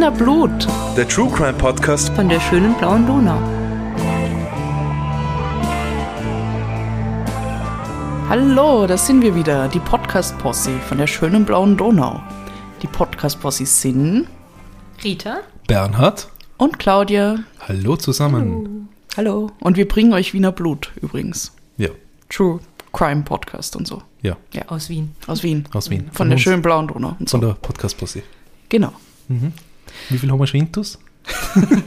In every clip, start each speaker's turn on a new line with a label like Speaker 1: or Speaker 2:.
Speaker 1: Wiener Blut
Speaker 2: Der True Crime Podcast
Speaker 1: von der schönen blauen Donau. Hallo, da sind wir wieder, die Podcast-Posse von der schönen blauen Donau. Die Podcast-Posse sind
Speaker 3: Rita?
Speaker 4: Bernhard.
Speaker 1: und Claudia.
Speaker 4: Hallo zusammen.
Speaker 1: Hallo. Und wir bringen euch Wiener Blut übrigens.
Speaker 4: Ja,
Speaker 1: True Crime Podcast und so.
Speaker 4: ja,
Speaker 3: Aus Wien.
Speaker 1: Aus Wien.
Speaker 4: aus Wien.
Speaker 1: Von,
Speaker 4: Von
Speaker 1: der
Speaker 4: uns.
Speaker 1: schönen blauen Donau und so.
Speaker 4: von der Podcast-Posse.
Speaker 1: Genau.
Speaker 4: Wie viel haben wir schon intus?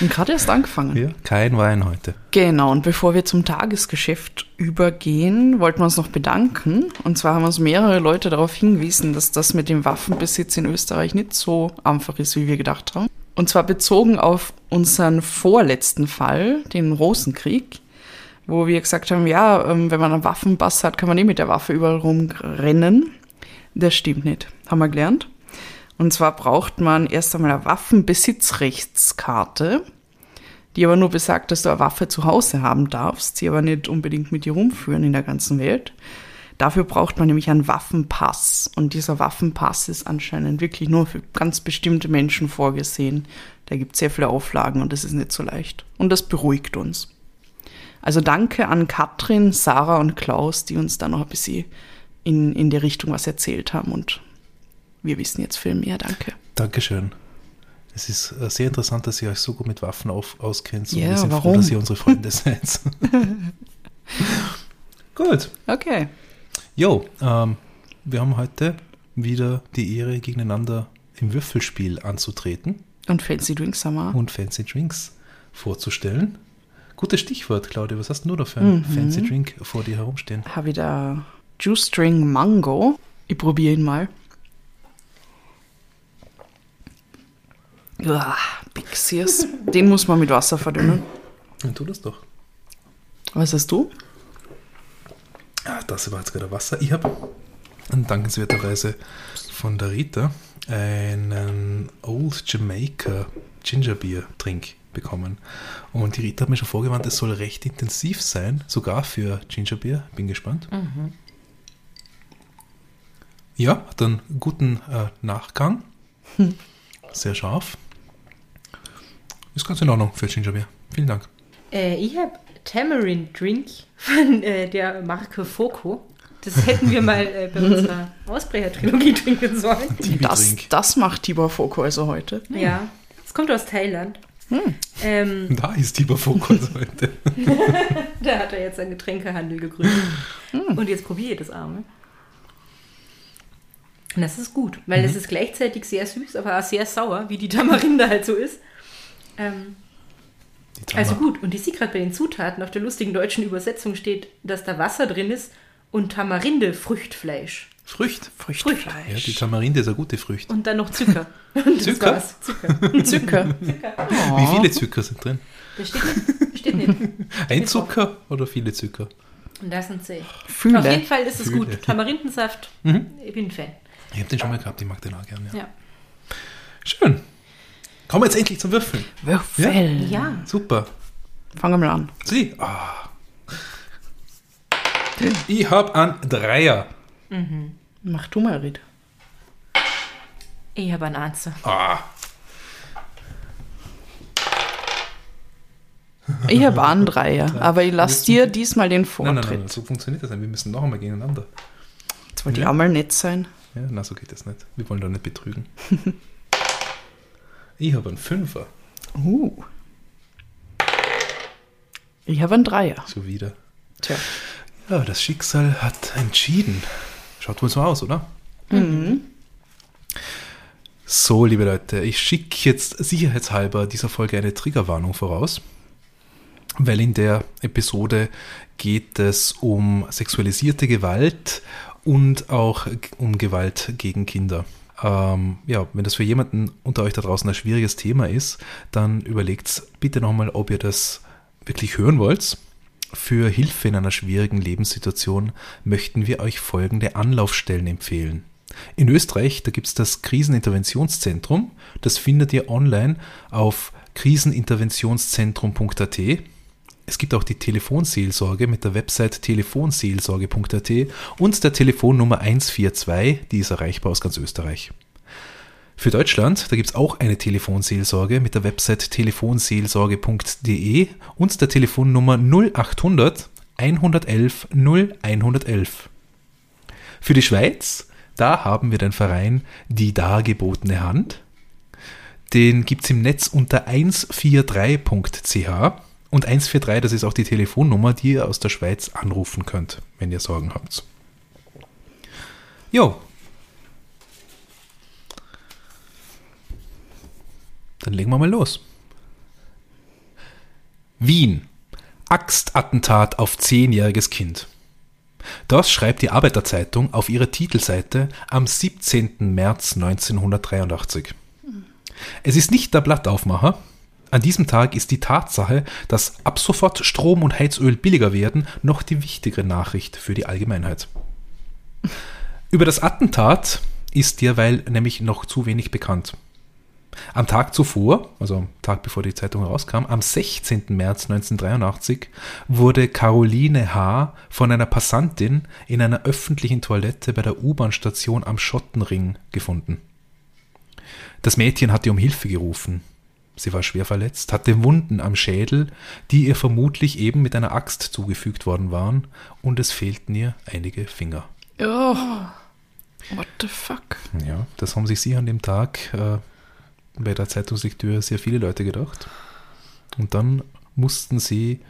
Speaker 1: Und gerade erst angefangen.
Speaker 4: Ja, kein Wein heute.
Speaker 1: Genau, und bevor wir zum Tagesgeschäft übergehen, wollten wir uns noch bedanken. Und zwar haben uns mehrere Leute darauf hingewiesen, dass das mit dem Waffenbesitz in Österreich nicht so einfach ist, wie wir gedacht haben. Und zwar bezogen auf unseren vorletzten Fall, den Rosenkrieg, wo wir gesagt haben, ja, ähm, wenn man einen Waffenpass hat, kann man nicht mit der Waffe überall rumrennen. Das stimmt nicht, haben wir gelernt. Und zwar braucht man erst einmal eine Waffenbesitzrechtskarte, die aber nur besagt, dass du eine Waffe zu Hause haben darfst, sie aber nicht unbedingt mit dir rumführen in der ganzen Welt. Dafür braucht man nämlich einen Waffenpass. Und dieser Waffenpass ist anscheinend wirklich nur für ganz bestimmte Menschen vorgesehen. Da gibt es sehr viele Auflagen und das ist nicht so leicht. Und das beruhigt uns. Also danke an Katrin, Sarah und Klaus, die uns da noch ein bisschen in, in der Richtung was erzählt haben. Und wir wissen jetzt viel mehr. Danke.
Speaker 4: Dankeschön. Es ist äh, sehr interessant, dass ihr euch so gut mit Waffen auf, auskennt. Und
Speaker 1: Ja,
Speaker 4: wir sind
Speaker 1: warum?
Speaker 4: froh, dass ihr unsere Freunde seid. gut.
Speaker 1: Okay.
Speaker 4: Jo, ähm, wir haben heute wieder die Ehre, gegeneinander im Würfelspiel anzutreten
Speaker 1: Und Fancy Drinks haben wir.
Speaker 4: und Fancy Drinks vorzustellen. Gutes Stichwort, Claudia. Was hast du da für einen
Speaker 1: Mhm.
Speaker 4: Fancy Drink vor dir herumstehen?
Speaker 1: habe ich da Juice String Mango. Ich probiere ihn mal. Uah, Big Sears. Den muss man mit Wasser verdünnen.
Speaker 4: Dann tu das doch.
Speaker 1: Was hast du?
Speaker 4: Ah, das war jetzt gerade Wasser. Ich habe dankenswerterweise von der Rita einen Old Jamaica Ginger Beer Trink bekommen. Und die Rita hat mir schon vorgewarnt, es soll recht intensiv sein, sogar für Ginger Beer. Bin gespannt. Ja, hat einen guten äh, Nachgang. Sehr scharf. Ist ganz in Ordnung für Ginger Beer. Vielen Dank.
Speaker 3: Äh, ich habe Tamarind Drink von äh, der Marke Foco. Das hätten wir mal äh, bei unserer Ausbrecher-Trilogie trinken sollen.
Speaker 1: Das, das macht Tibor Foko also heute.
Speaker 3: Ja. Es kommt aus Thailand. Ähm,
Speaker 4: Da ist Tibor Fokus heute.
Speaker 3: da hat er jetzt einen Getränkehandel gegründet. Und jetzt probiere ich das Arme. Und das ist gut, weil es ist gleichzeitig sehr süß, aber auch sehr sauer, wie die Tamarinde halt so ist. Ähm, Also gut, und ich sehe gerade bei den Zutaten, auf der lustigen deutschen Übersetzung steht, dass da Wasser drin ist und Tamarinde, Früchtfleisch.
Speaker 4: Frücht.
Speaker 1: Früchtefleisch.
Speaker 4: Ja, die Tamarinde ist eine gute Frucht.
Speaker 3: Und dann noch Zucker. Und das
Speaker 4: Zucker?
Speaker 3: Zucker.
Speaker 1: Zucker.
Speaker 4: Wie viele Zucker sind drin?
Speaker 3: Das steht nicht. Steht nicht.
Speaker 4: Ein Zucker oder viele Zucker?
Speaker 3: Und das sind sie.
Speaker 1: Fühle.
Speaker 3: Auf jeden Fall ist es
Speaker 4: Fühle.
Speaker 3: gut. Tamarindensaft, ich bin ein Fan.
Speaker 4: Ich habe den schon mal gehabt, ich mag den auch gerne. Ja.
Speaker 3: Ja.
Speaker 4: Schön. Kommen wir jetzt endlich zum Würfeln.
Speaker 1: Würfel.
Speaker 3: Ja.
Speaker 4: Super.
Speaker 1: Fangen wir mal an.
Speaker 4: Sie. Ah. Ich habe einen Dreier.
Speaker 1: Mach du mal, Rit.
Speaker 3: Ich habe einen Answer.
Speaker 4: Ah.
Speaker 1: Ich habe einen Dreier, aber ich lasse dir diesmal den Vortritt.
Speaker 4: nein, nein, nein, so funktioniert das nicht. Wir müssen noch einmal gegeneinander.
Speaker 1: Jetzt wollte ich auch mal nett sein.
Speaker 4: Ja, na, so geht das nicht. Wir wollen da nicht betrügen. ich habe einen Fünfer.
Speaker 1: Uh. Ich habe einen Dreier.
Speaker 4: So wieder.
Speaker 1: Tja.
Speaker 4: Ja, das Schicksal hat entschieden. Schaut wohl so aus, oder? So, liebe Leute, ich schicke jetzt sicherheitshalber dieser Folge eine Triggerwarnung voraus, weil in der Episode geht es um sexualisierte Gewalt und auch um Gewalt gegen Kinder. Ähm, ja, wenn das für jemanden unter euch da draußen ein schwieriges Thema ist, dann überlegt bitte nochmal, ob ihr das wirklich hören wollt. Für Hilfe in einer schwierigen Lebenssituation möchten wir euch folgende Anlaufstellen empfehlen. In Österreich, da gibt es das Kriseninterventionszentrum. Das findet ihr online auf kriseninterventionszentrum.at. Es gibt auch die Telefonseelsorge mit der Website telefonseelsorge.at und der Telefonnummer 142, die ist erreichbar aus ganz Österreich. Für Deutschland, da gibt es auch eine Telefonseelsorge mit der Website telefonseelsorge.de und der Telefonnummer 0800 111 0111. Für die Schweiz, da haben wir den Verein Die dargebotene Hand. Den gibt es im Netz unter 143.ch und 143, das ist auch die Telefonnummer, die ihr aus der Schweiz anrufen könnt, wenn ihr Sorgen habt. Jo. Dann legen wir mal los. Wien. Axtattentat auf zehnjähriges Kind. Das schreibt die Arbeiterzeitung auf ihrer Titelseite am 17. März 1983. Es ist nicht der Blattaufmacher. An diesem Tag ist die Tatsache, dass ab sofort Strom und Heizöl billiger werden, noch die wichtigere Nachricht für die Allgemeinheit. Über das Attentat ist derweil nämlich noch zu wenig bekannt. Am Tag zuvor, also am Tag bevor die Zeitung herauskam, am 16. März 1983, wurde Caroline H. von einer Passantin in einer öffentlichen Toilette bei der U-Bahn-Station am Schottenring gefunden. Das Mädchen hatte um Hilfe gerufen. Sie war schwer verletzt, hatte Wunden am Schädel, die ihr vermutlich eben mit einer Axt zugefügt worden waren, und es fehlten ihr einige Finger.
Speaker 1: Oh. What the fuck?
Speaker 4: Ja, das haben sich sie an dem Tag äh, bei der Zeitungslektüre sehr viele Leute gedacht. Und dann mussten sie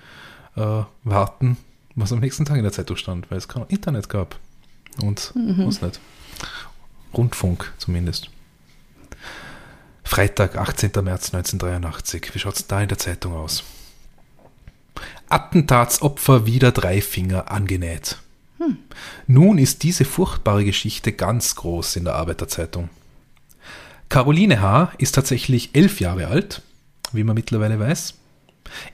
Speaker 4: äh, warten, was am nächsten Tag in der Zeitung stand, weil es kein Internet gab. Und was nicht. Rundfunk zumindest. Freitag, 18. März 1983. Wie schaut es da in der Zeitung aus? Attentatsopfer wieder drei Finger angenäht. Nun ist diese furchtbare Geschichte ganz groß in der Arbeiterzeitung. Caroline H. ist tatsächlich elf Jahre alt, wie man mittlerweile weiß.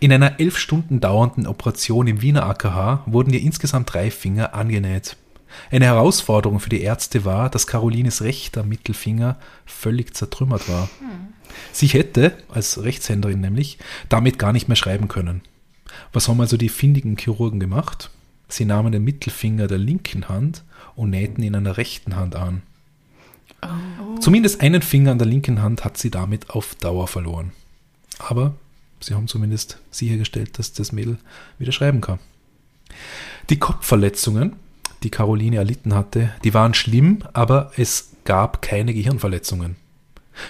Speaker 4: In einer elf Stunden dauernden Operation im Wiener AKH wurden ihr insgesamt drei Finger angenäht. Eine Herausforderung für die Ärzte war, dass Carolines rechter Mittelfinger völlig zertrümmert war. Sie hätte, als Rechtshänderin nämlich, damit gar nicht mehr schreiben können. Was haben also die findigen Chirurgen gemacht? Sie nahmen den Mittelfinger der linken Hand und nähten ihn an der rechten Hand an. Zumindest einen Finger an der linken Hand hat sie damit auf Dauer verloren. Aber sie haben zumindest sichergestellt, dass das Mädel wieder schreiben kann. Die Kopfverletzungen, die Caroline erlitten hatte, die waren schlimm, aber es gab keine Gehirnverletzungen.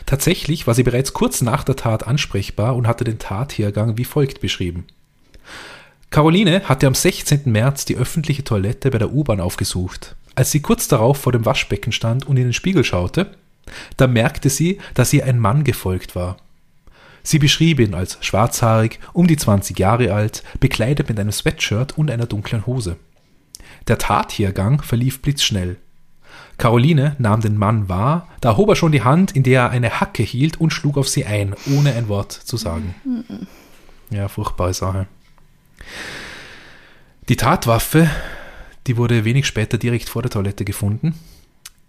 Speaker 4: Tatsächlich war sie bereits kurz nach der Tat ansprechbar und hatte den Tathergang wie folgt beschrieben. Caroline hatte am 16. März die öffentliche Toilette bei der U-Bahn aufgesucht. Als sie kurz darauf vor dem Waschbecken stand und in den Spiegel schaute, da merkte sie, dass ihr ein Mann gefolgt war. Sie beschrieb ihn als schwarzhaarig, um die 20 Jahre alt, bekleidet mit einem Sweatshirt und einer dunklen Hose. Der Tathergang verlief blitzschnell. Caroline nahm den Mann wahr, da hob er schon die Hand, in der er eine Hacke hielt und schlug auf sie ein, ohne ein Wort zu sagen. Ja, furchtbare Sache. Die Tatwaffe, die wurde wenig später direkt vor der Toilette gefunden.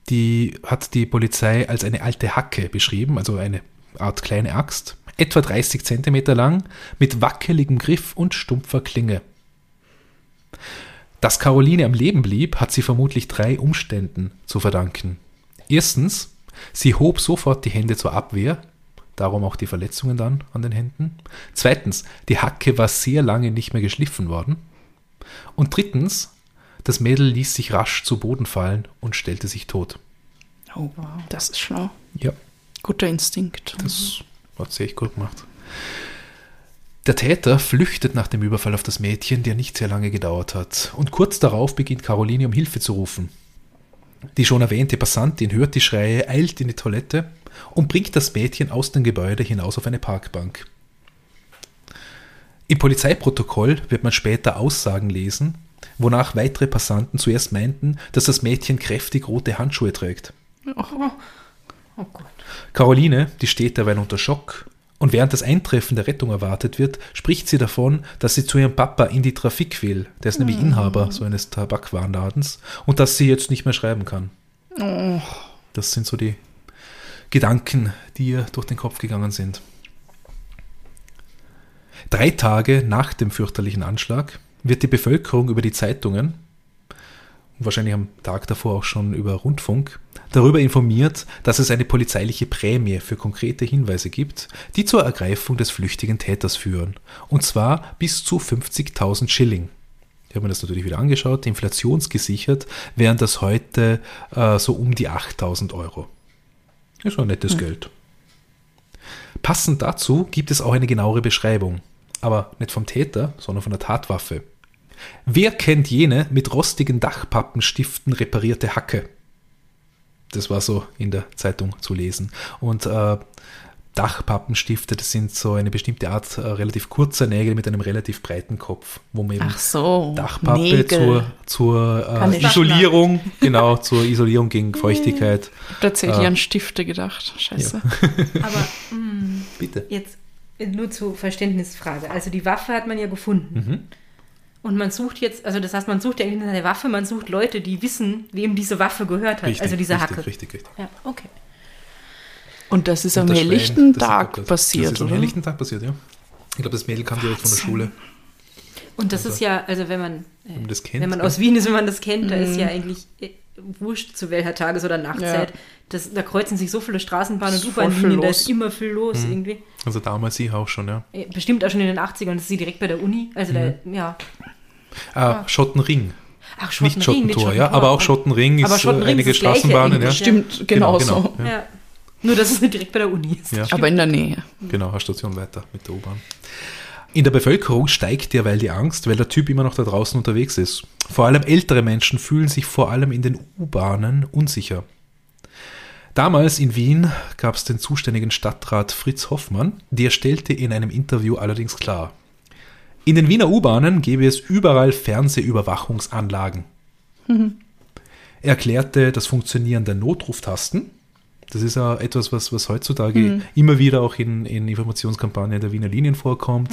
Speaker 4: Die hat die Polizei als eine alte Hacke beschrieben, also eine Art kleine Axt, etwa 30 Zentimeter lang, mit wackeligem Griff und stumpfer Klinge. Dass Caroline am Leben blieb, hat sie vermutlich drei Umständen zu verdanken. Erstens, sie hob sofort die Hände zur Abwehr, darum auch die Verletzungen dann an den Händen. Zweitens, die Hacke war sehr lange nicht mehr geschliffen worden. Und drittens, das Mädel ließ sich rasch zu Boden fallen und stellte sich tot.
Speaker 1: Oh, das ist schlau.
Speaker 4: Ja,
Speaker 1: Guter Instinkt.
Speaker 4: das hat sie echt gut gemacht. Der Täter flüchtet nach dem Überfall auf das Mädchen, der nicht sehr lange gedauert hat. Und kurz darauf beginnt Caroline um Hilfe zu rufen. Die schon erwähnte Passantin hört die Schreie, eilt in die Toilette und bringt das Mädchen aus dem Gebäude hinaus auf eine Parkbank. Im Polizeiprotokoll wird man später Aussagen lesen, wonach weitere Passanten zuerst meinten, dass das Mädchen kräftig rote Handschuhe trägt.
Speaker 3: Oh Gott.
Speaker 4: Caroline, die steht derweil unter Schock. Und während das Eintreffen der Rettung erwartet wird, spricht sie davon, dass sie zu ihrem Papa in die Trafik will. Der ist nämlich Inhaber so eines Tabakwarenladens. Und dass sie jetzt nicht mehr schreiben kann.
Speaker 1: Oh,
Speaker 4: Das sind so die Gedanken, die ihr durch den Kopf gegangen sind. Drei Tage nach dem fürchterlichen Anschlag wird die Bevölkerung über die Zeitungen und wahrscheinlich am Tag davor auch schon über Rundfunk darüber informiert, dass es eine polizeiliche Prämie für konkrete Hinweise gibt, die zur Ergreifung des flüchtigen Täters führen. Und zwar bis zu 50.000 Schilling. Ich habe mir das natürlich wieder angeschaut, inflationsgesichert wären das heute äh, so um die 8.000 Euro. Ist schon nettes Geld. Passend dazu gibt es auch eine genauere Beschreibung, aber nicht vom Täter, sondern von der Tatwaffe. Wer kennt jene mit rostigen Dachpappenstiften reparierte Hacke? Das war so in der Zeitung zu lesen. Und äh, Dachpappenstifte, das sind so eine bestimmte Art äh, relativ kurzer Nägel mit einem relativ breiten Kopf, wo man eben
Speaker 1: Ach so.
Speaker 4: Dachpappe
Speaker 1: Nägel.
Speaker 4: zur, zur äh, Isolierung, genau, zur Isolierung gegen Feuchtigkeit.
Speaker 1: Ich habe tatsächlich
Speaker 4: Ah.
Speaker 1: an Stifte gedacht. Scheiße.
Speaker 3: Aber mh,
Speaker 4: Bitte.
Speaker 3: jetzt äh, nur zur Verständnisfrage. Also die Waffe hat man ja gefunden.
Speaker 4: Mhm.
Speaker 3: Und man sucht jetzt, also das heißt, man sucht ja nicht nach der Waffe, man sucht Leute, die wissen, wem diese Waffe gehört hat.
Speaker 4: Richtig,
Speaker 3: also diese
Speaker 4: richtig,
Speaker 3: Hacke.
Speaker 4: Richtig, richtig.
Speaker 3: Ja, okay.
Speaker 1: Und das ist am
Speaker 4: Und das
Speaker 1: helllichten
Speaker 4: Schwein, das ist
Speaker 1: Tag
Speaker 4: das-
Speaker 1: passiert,
Speaker 4: Das ist am
Speaker 1: oder?
Speaker 4: helllichten Tag passiert, ja. Ich glaube, das Mädel kam direkt von der. Schule.
Speaker 3: Und das ist ja, also wenn man, äh,
Speaker 4: Wenn man das kennt,
Speaker 3: wenn man aus Wien ist, wenn man das kennt, da ist ja eigentlich äh, wurscht zu welcher Tages- oder Nachtzeit.
Speaker 1: Ja.
Speaker 3: Das, da kreuzen sich so viele Straßenbahnen und U-Bahn-Linien, da ist immer viel los
Speaker 4: Mhm.
Speaker 3: irgendwie.
Speaker 4: Also damals ich auch schon, ja.
Speaker 3: Äh, Bestimmt auch schon in den 80ern, das ist sie direkt bei der Uni. Also da, ja.
Speaker 4: Ah, Schottenring.
Speaker 3: Ach,
Speaker 4: Nicht
Speaker 3: Schottenring,
Speaker 4: Schottentor, ja, aber auch Schottenring ist
Speaker 3: Aber Schottenring
Speaker 4: äh, einige
Speaker 3: ist
Speaker 4: Straßenbahnen, ja.
Speaker 1: Stimmt,
Speaker 4: Genau,
Speaker 1: genau,
Speaker 4: genau.
Speaker 1: so.
Speaker 4: Ja.
Speaker 3: Ja. Nur, dass es nicht direkt bei der Uni ist.
Speaker 4: Ja.
Speaker 1: Aber in der Nähe.
Speaker 4: Genau, eine Station weiter mit der U-Bahn. In der Bevölkerung steigt derweil die Angst, weil der Typ immer noch da draußen unterwegs ist. Vor allem ältere Menschen fühlen sich vor allem in den U-Bahnen unsicher. Damals in Wien gab es den zuständigen Stadtrat Fritz Hoffmann, der stellte in einem Interview allerdings klar, in den Wiener U-Bahnen gäbe es überall Fernsehüberwachungsanlagen. Er erklärte das Funktionieren der Notruftasten. Das ist ja etwas, was, was heutzutage immer wieder auch in, in Informationskampagnen der Wiener Linien vorkommt.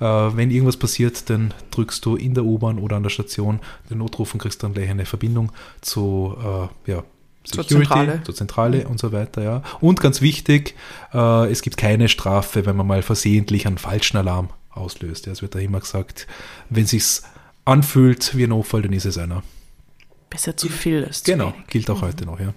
Speaker 4: Äh, wenn irgendwas passiert, dann drückst du in der U-Bahn oder an der Station den Notruf und kriegst dann gleich eine Verbindung zu äh, ja,
Speaker 1: Zur
Speaker 4: Security,
Speaker 1: Zentrale.
Speaker 4: zur Zentrale und so weiter. Ja. Und ganz wichtig, äh, es gibt keine Strafe, wenn man mal versehentlich einen falschen Alarm auslöst. Ja, es wird da immer gesagt, wenn sich's anfühlt wie ein Notfall, dann ist es einer.
Speaker 1: Besser zu viel ist. zu
Speaker 4: Genau,
Speaker 1: wenig.
Speaker 4: gilt auch heute noch, ja.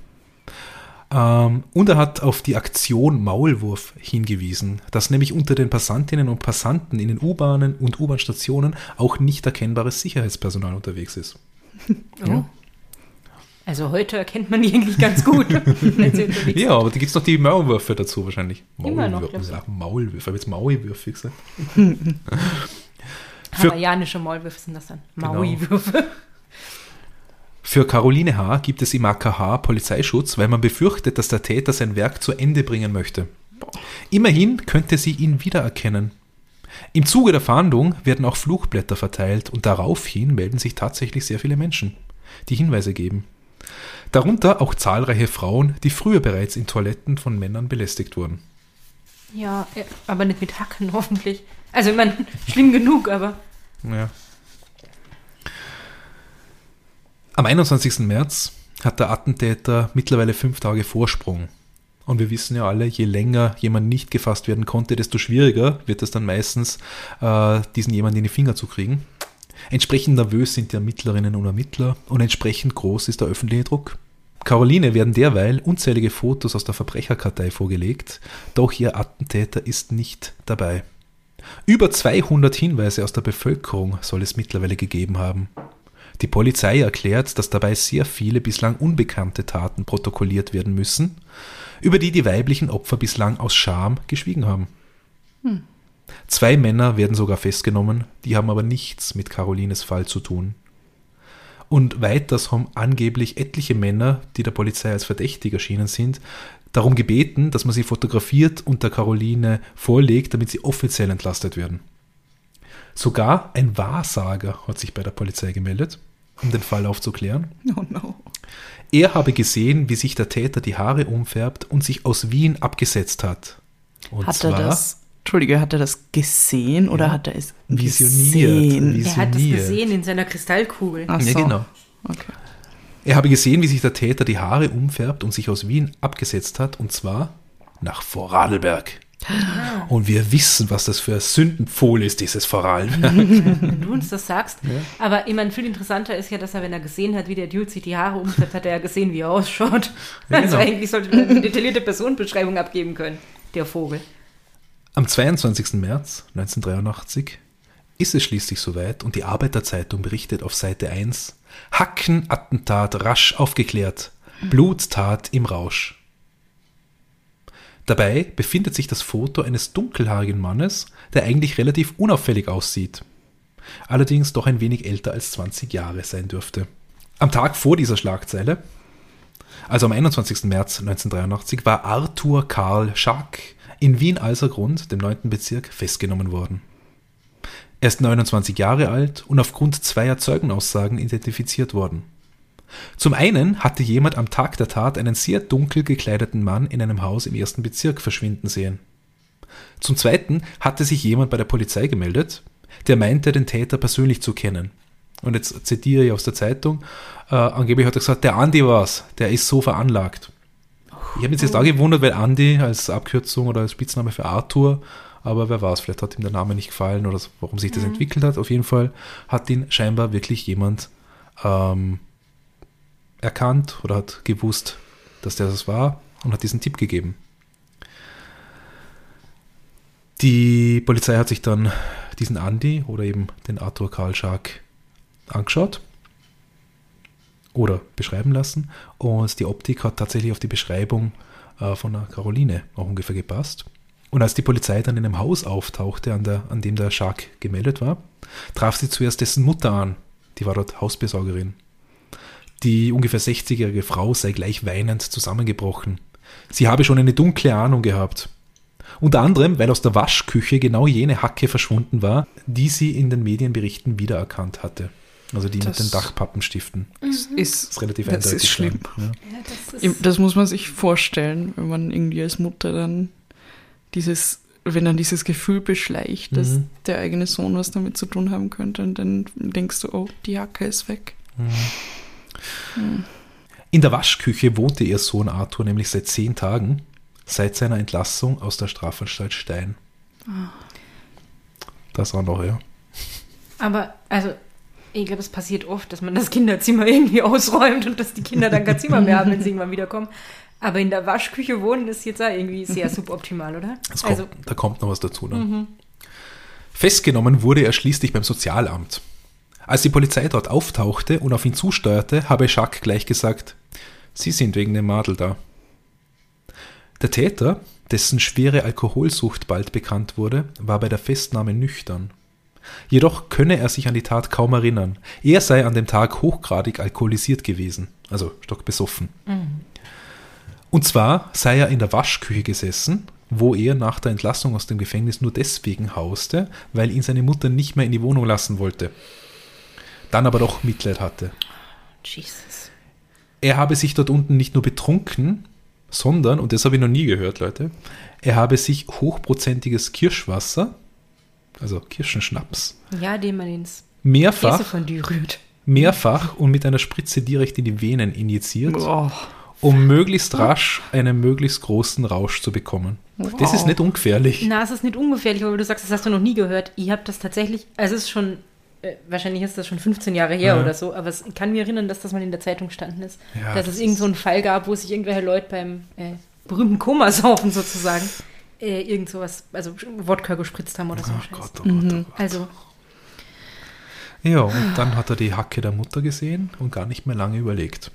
Speaker 4: Ähm, und er hat auf die Aktion Maulwurf hingewiesen, dass nämlich unter den Passantinnen und Passanten in den U-Bahnen und U-Bahn-Stationen auch nicht erkennbares Sicherheitspersonal unterwegs ist.
Speaker 3: Oh. Also heute erkennt man die eigentlich ganz gut,
Speaker 4: Ja, aber da gibt es noch die Maulwürfe dazu wahrscheinlich.
Speaker 3: Immer noch,
Speaker 4: ja, Maulwürfe, ich habe jetzt Maulwürfe gesagt.
Speaker 3: Hawaiianische Maulwürfe sind das dann.
Speaker 4: Genau.
Speaker 3: Maui-Würfe.
Speaker 4: Für Caroline H. gibt es im AKH Polizeischutz, weil man befürchtet, dass der Täter sein Werk zu Ende bringen möchte. Immerhin könnte sie ihn wiedererkennen. Im Zuge der Fahndung werden auch Flugblätter verteilt und daraufhin melden sich tatsächlich sehr viele Menschen, die Hinweise geben. Darunter auch zahlreiche Frauen, die früher bereits in Toiletten von Männern belästigt wurden.
Speaker 3: Ja, äh, aber nicht mit Hacken hoffentlich. Also ich meine, schlimm genug, aber
Speaker 4: Ja. Am 21. März hat der Attentäter mittlerweile fünf Tage Vorsprung. Und wir wissen ja alle, je länger jemand nicht gefasst werden konnte, desto schwieriger wird es dann meistens, äh, diesen jemanden in die Finger zu kriegen. Entsprechend nervös sind die Ermittlerinnen und Ermittler und entsprechend groß ist der öffentliche Druck. Caroline werden derweil unzählige Fotos aus der Verbrecherkartei vorgelegt, doch ihr Attentäter ist nicht dabei. Über 200 Hinweise aus der Bevölkerung soll es mittlerweile gegeben haben. Die Polizei erklärt, dass dabei sehr viele bislang unbekannte Taten protokolliert werden müssen, über die die weiblichen Opfer bislang aus Scham geschwiegen haben. Zwei Männer werden sogar festgenommen, die haben aber nichts mit Carolines Fall zu tun. Und weiters haben angeblich etliche Männer, die der Polizei als verdächtig erschienen sind, darum gebeten, dass man sie fotografiert und der Caroline vorlegt, damit sie offiziell entlastet werden. Sogar ein Wahrsager hat sich bei der Polizei gemeldet, um den Fall aufzuklären.
Speaker 1: Oh no.
Speaker 4: Er habe gesehen, wie sich der Täter die Haare umfärbt und sich aus Wien abgesetzt hat. Und
Speaker 1: Hat er das, Entschuldige, hat er das gesehen oder
Speaker 4: Ja.
Speaker 1: hat er es
Speaker 4: Visioniert.
Speaker 1: gesehen?
Speaker 4: Wie-
Speaker 3: er hat das
Speaker 4: Visioniert.
Speaker 3: gesehen in seiner Kristallkugel.
Speaker 1: Ach
Speaker 4: Ja,
Speaker 1: so.
Speaker 4: genau.
Speaker 1: Okay.
Speaker 4: Er habe gesehen, wie sich der Täter die Haare umfärbt und sich aus Wien abgesetzt hat, und zwar nach Vorarlberg. Und wir wissen, was das für ein Sündenpfohl ist, dieses Vorarlberg.
Speaker 3: wenn du uns das sagst. Aber ich meine, viel interessanter ist ja, dass er, wenn er gesehen hat, wie der Dude sich die Haare umfärbt, hat er ja gesehen, wie er ausschaut.
Speaker 4: Ja,
Speaker 3: Also
Speaker 4: genau.
Speaker 3: eigentlich sollte er eine detaillierte Personenbeschreibung abgeben können, der Vogel.
Speaker 4: Am 22. März 1983 ist es schließlich soweit und die Arbeiterzeitung berichtet auf Seite 1 Hackenattentat rasch aufgeklärt. Bluttat im Rausch. Dabei befindet sich das Foto eines dunkelhaarigen Mannes, der eigentlich relativ unauffällig aussieht. Allerdings doch ein wenig älter als 20 Jahre sein dürfte. Am Tag vor dieser Schlagzeile, also am 21. März 1983, war Arthur Karl Schack in Wien-Alsergrund, dem 9. Bezirk, festgenommen worden. Er ist 29 Jahre alt und aufgrund zweier Zeugenaussagen identifiziert worden. Zum einen hatte jemand am Tag der Tat einen sehr dunkel gekleideten Mann in einem Haus im ersten Bezirk verschwinden sehen. Zum zweiten hatte sich jemand bei der Polizei gemeldet, der meinte, den Täter persönlich zu kennen. Und jetzt zitiere ich aus der Zeitung, äh, angeblich hat er gesagt, der Andi war's, der ist so veranlagt. Ich habe mich jetzt auch gewundert, weil Andi als Abkürzung oder als Spitzname für Arthur, aber wer weiß, vielleicht hat ihm der Name nicht gefallen oder so, warum sich das entwickelt hat. Auf jeden Fall hat ihn scheinbar wirklich jemand ähm, erkannt oder hat gewusst, dass der das war und hat diesen Tipp gegeben. Die Polizei hat sich dann diesen Andi oder eben den Arthur Karl Schark angeschaut oder beschreiben lassen und die Optik hat tatsächlich auf die Beschreibung äh, von der Caroline auch ungefähr gepasst. Und als die Polizei dann in einem Haus auftauchte, an, der, an dem der Shark gemeldet war, traf sie zuerst dessen Mutter an. Die war dort Hausbesorgerin. Die ungefähr 60-jährige Frau sei gleich weinend zusammengebrochen. Sie habe schon eine dunkle Ahnung gehabt. Unter anderem, weil aus der Waschküche genau jene Hacke verschwunden war, die sie in den Medienberichten wiedererkannt hatte. Also die mit
Speaker 1: Das-
Speaker 4: den Dachpappenstiften.
Speaker 1: Das ist,
Speaker 4: Das ist relativ
Speaker 1: das
Speaker 4: eindeutig.
Speaker 1: ist schlimm.
Speaker 4: Ja.
Speaker 3: Ja, das
Speaker 1: Im- Das muss man sich vorstellen, wenn man irgendwie als Mutter dann dieses, wenn dann dieses Gefühl beschleicht, dass
Speaker 4: Mhm.
Speaker 1: der eigene Sohn was damit zu tun haben könnte und dann denkst du, oh, die Jacke ist weg.
Speaker 4: In der Waschküche wohnte ihr Sohn Arthur nämlich seit zehn Tagen, seit seiner Entlassung aus der Strafanstalt Stein. Das auch noch, ja.
Speaker 3: Aber, also, ich glaube, es passiert oft, dass man das Kinderzimmer irgendwie ausräumt und dass die Kinder dann kein Zimmer mehr haben, wenn sie irgendwann wiederkommen. Aber in der Waschküche wohnen ist jetzt auch irgendwie sehr suboptimal, oder?
Speaker 4: Es
Speaker 3: Also,
Speaker 4: kommt, da kommt noch was dazu. Ne? Festgenommen wurde er schließlich beim Sozialamt. Als die Polizei dort auftauchte und auf ihn zusteuerte, habe Jacques gleich gesagt, Sie sind wegen dem Madel da. Der Täter, dessen schwere Alkoholsucht bald bekannt wurde, war bei der Festnahme nüchtern. Jedoch könne er sich an die Tat kaum erinnern. Er sei an dem Tag hochgradig alkoholisiert gewesen, also stockbesoffen. Und zwar sei er in der Waschküche gesessen, wo er nach der Entlassung aus dem Gefängnis nur deswegen hauste, weil ihn seine Mutter nicht mehr in die Wohnung lassen wollte. Dann aber doch Mitleid hatte.
Speaker 3: Jesus.
Speaker 4: Er habe sich dort unten nicht nur betrunken, sondern, und das habe ich noch nie gehört, Leute, er habe sich hochprozentiges Kirschwasser, also Kirschenschnaps,
Speaker 3: Ja, den man ins
Speaker 4: mehrfach, mehrfach und mit einer Spritze direkt in die Venen injiziert,
Speaker 1: Oh,
Speaker 4: um möglichst rasch einen möglichst großen Rausch zu bekommen. Das ist nicht ungefährlich.
Speaker 3: Na, es ist nicht ungefährlich, aber du sagst, das hast du noch nie gehört. Ich habe das tatsächlich, also es ist schon, äh, wahrscheinlich ist das schon 15 Jahre her
Speaker 4: Ja.
Speaker 3: oder so, aber es, kann mich erinnern, dass das mal in der Zeitung gestanden ist.
Speaker 4: Ja,
Speaker 3: dass
Speaker 4: das
Speaker 3: es irgend so einen Fall gab, wo sich irgendwelche Leute beim äh, berühmten Komasaufen sozusagen äh, irgend sowas, also Wodka gespritzt haben oder so.
Speaker 4: Oh. Gott, oh Gott, oh Gott.
Speaker 3: Also,
Speaker 4: Ja, und dann hat er die Hacke der Mutter gesehen und gar nicht mehr lange überlegt.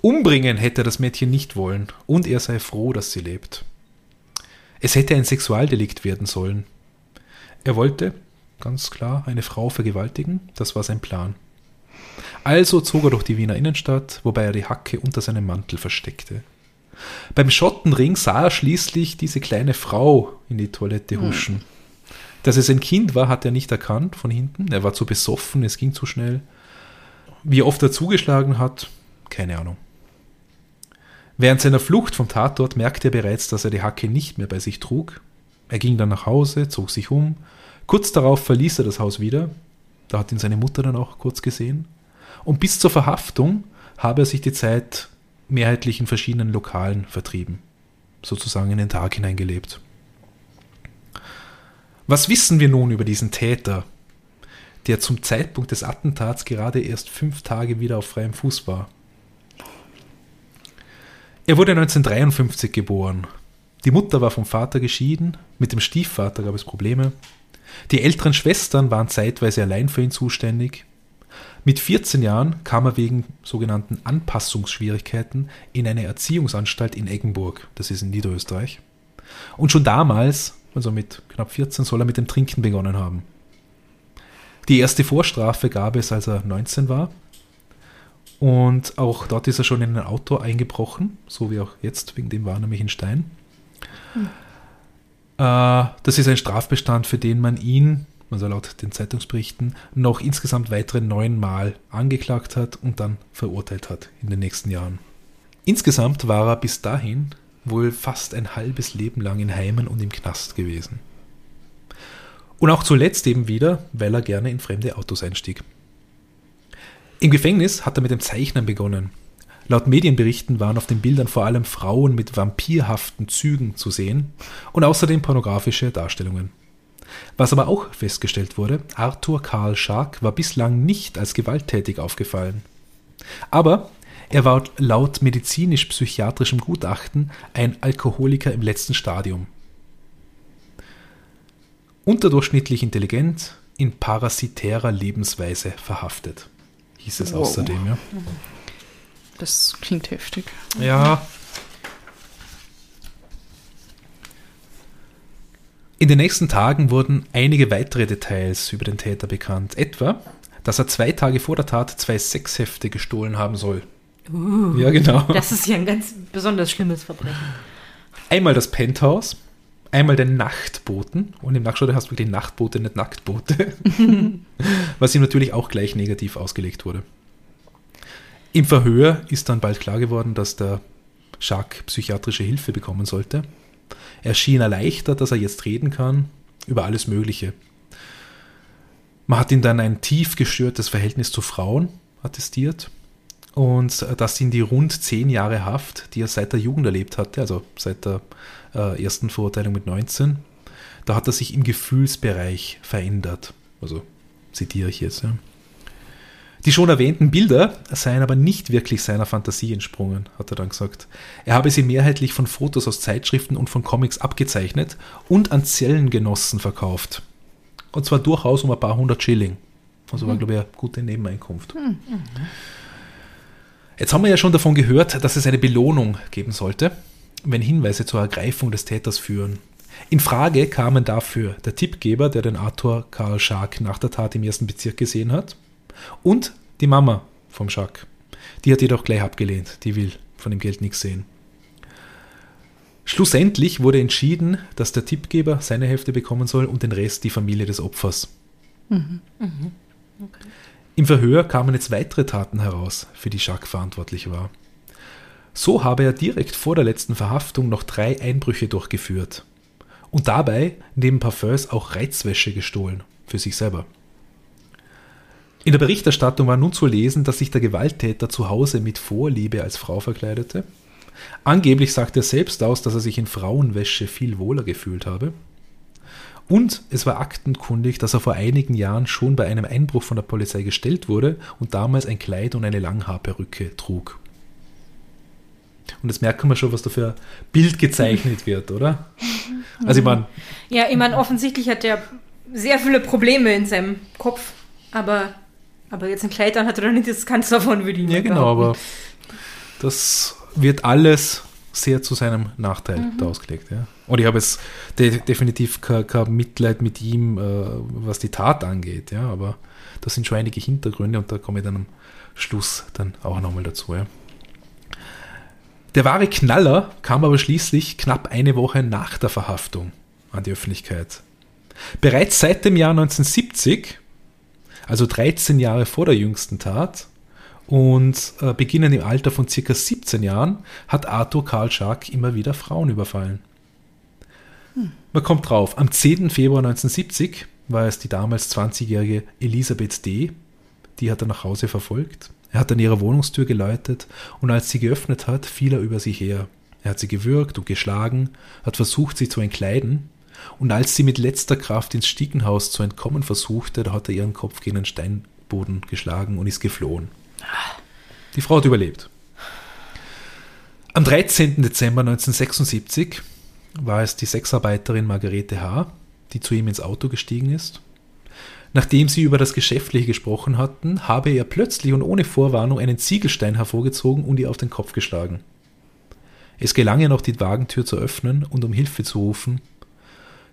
Speaker 4: Umbringen hätte er das Mädchen nicht wollen und er sei froh, dass sie lebt. Es hätte ein Sexualdelikt werden sollen. Er wollte, ganz klar, eine Frau vergewaltigen, das war sein Plan. Also zog er durch die Wiener Innenstadt, wobei er die Hacke unter seinem Mantel versteckte. Beim Schottenring sah er schließlich diese kleine Frau in die Toilette huschen. Dass es ein Kind war, hat er nicht erkannt von hinten. Er war zu besoffen, es ging zu schnell. Wie oft er zugeschlagen hat, keine Ahnung. Während seiner Flucht vom Tatort merkte er bereits, dass er die Hacke nicht mehr bei sich trug. Er ging dann nach Hause, zog sich um. Kurz darauf verließ er das Haus wieder. Da hat ihn seine Mutter dann auch kurz gesehen. Und bis zur Verhaftung habe er sich die Zeit mehrheitlich in verschiedenen Lokalen vertrieben. sozusagen in den Tag hineingelebt. Was wissen wir nun über diesen Täter, der zum Zeitpunkt des Attentats gerade erst fünf Tage wieder auf freiem Fuß war? Er wurde 1953 geboren. Die Mutter war vom Vater geschieden, mit dem Stiefvater gab es Probleme. Die älteren Schwestern waren zeitweise allein für ihn zuständig. Mit 14 Jahren kam er wegen sogenannten Anpassungsschwierigkeiten in eine Erziehungsanstalt in Eggenburg, das ist in Niederösterreich. Und schon damals, also mit knapp 14, soll er mit dem Trinken begonnen haben. Die erste Vorstrafe gab es, als er 19 war. Und auch dort ist er schon in ein Auto eingebrochen, so wie auch jetzt, wegen dem war er nämlich in Stein. Hm. Äh, das ist ein Strafbestand, für den man ihn, also laut den Zeitungsberichten, noch insgesamt weitere neunmal angeklagt hat und dann verurteilt hat in den nächsten Jahren. Insgesamt war er bis dahin wohl fast ein halbes Leben lang in Heimen und im Knast gewesen. Und auch zuletzt eben wieder, weil er gerne in fremde Autos einstieg. Im Gefängnis hat er mit dem Zeichnen begonnen. Laut Medienberichten waren auf den Bildern vor allem Frauen mit vampirhaften Zügen zu sehen und außerdem pornografische Darstellungen. Was aber auch festgestellt wurde, Arthur Karl Schark war bislang nicht als gewalttätig aufgefallen. Aber er war laut medizinisch-psychiatrischem Gutachten ein Alkoholiker im letzten Stadium. Unterdurchschnittlich intelligent, in parasitärer Lebensweise verhaftet, hieß es wow. außerdem. Ja.
Speaker 1: Das klingt heftig.
Speaker 4: Ja. In den nächsten Tagen wurden einige weitere Details über den Täter bekannt. Etwa, dass er zwei Tage vor der Tat zwei Sexhefte gestohlen haben soll.
Speaker 3: Uh, ja, genau. Das ist ja ein ganz besonders schlimmes Verbrechen.
Speaker 4: Einmal das Penthouse, einmal den Nachtboten. Und im Nachschau hast du wirklich Nachtboote, nicht Nacktboote. Was ihm natürlich auch gleich negativ ausgelegt wurde. Im Verhör ist dann bald klar geworden, dass der Jacques psychiatrische Hilfe bekommen sollte. Er schien erleichtert, dass er jetzt reden kann über alles Mögliche. Man hat ihm dann ein tief gestörtes Verhältnis zu Frauen attestiert und dass ihn die rund zehn Jahre Haft, die er seit der Jugend erlebt hatte, also seit der äh, ersten Verurteilung mit 19, da hat er sich im Gefühlsbereich verändert. Also zitiere ich jetzt. Ja. Die schon erwähnten Bilder seien aber nicht wirklich seiner Fantasie entsprungen, hat er dann gesagt. Er habe sie mehrheitlich von Fotos aus Zeitschriften und von Comics abgezeichnet und an Zellengenossen verkauft. Und zwar durchaus um ein paar hundert Schilling. Also war, mhm. glaube ich, eine gute Nebeneinkunft. Mhm. Jetzt haben wir ja schon davon gehört, dass es eine Belohnung geben sollte, wenn Hinweise zur Ergreifung des Täters führen. In Frage kamen dafür der Tippgeber, der den Arthur Karl Schark nach der Tat im ersten Bezirk gesehen hat, und die Mama vom Jacques. Die hat jedoch gleich abgelehnt. Die will von dem Geld nichts sehen. Schlussendlich wurde entschieden, dass der Tippgeber seine Hälfte bekommen soll und den Rest die Familie des Opfers. Mhm. Mhm. Okay. Im Verhör kamen jetzt weitere Taten heraus, für die Jacques verantwortlich war. So habe er direkt vor der letzten Verhaftung noch drei Einbrüche durchgeführt und dabei neben Parfums auch Reizwäsche gestohlen für sich selber. In der Berichterstattung war nun zu lesen, dass sich der Gewalttäter zu Hause mit Vorliebe als Frau verkleidete. Angeblich sagte er selbst aus, dass er sich in Frauenwäsche viel wohler gefühlt habe. Und es war aktenkundig, dass er vor einigen Jahren schon bei einem Einbruch von der Polizei gestellt wurde und damals ein Kleid und eine Langhaarperücke trug. Und jetzt merken wir schon, was da für ein Bild gezeichnet wird, oder?
Speaker 3: Also ich meine. Ja, ich meine, offensichtlich hat er sehr viele Probleme in seinem Kopf, aber aber jetzt ein Kleid an hat er nicht das Kanzler von, würde ich
Speaker 4: Ja, genau, aber das wird alles sehr zu seinem Nachteil mhm. da ausgelegt. Ja. Und ich habe jetzt de definitiv kein, kein, Mitleid mit ihm, äh, was die Tat angeht, ja, aber da sind schon einige Hintergründe und da komme ich dann am Schluss dann auch nochmal dazu. Ja. Der wahre Knaller kam aber schließlich knapp eine Woche nach der Verhaftung an die Öffentlichkeit. Bereits seit dem Jahr 1970 also 13 Jahre vor der jüngsten Tat und äh, beginnen im Alter von circa 17 Jahren, hat Arthur Karl Schark immer wieder Frauen überfallen. Hm. Man kommt drauf, am 10. Februar 1970 war es die damals 20-jährige Elisabeth D., die hat er nach Hause verfolgt. Er hat an ihrer Wohnungstür geläutet und als sie geöffnet hat, fiel er über sie her. Er hat sie gewürgt und geschlagen, hat versucht, sie zu entkleiden, und als sie mit letzter Kraft ins Stiegenhaus zu entkommen versuchte, da hat er ihren Kopf gegen den Steinboden geschlagen und ist geflohen. Die Frau hat überlebt. Am 13. Dezember 1976 war es die Sexarbeiterin Margarete H., die zu ihm ins Auto gestiegen ist. Nachdem sie über das Geschäftliche gesprochen hatten, habe er plötzlich und ohne Vorwarnung einen Ziegelstein hervorgezogen und ihr auf den Kopf geschlagen. Es gelang ihr noch, die Wagentür zu öffnen und um Hilfe zu rufen.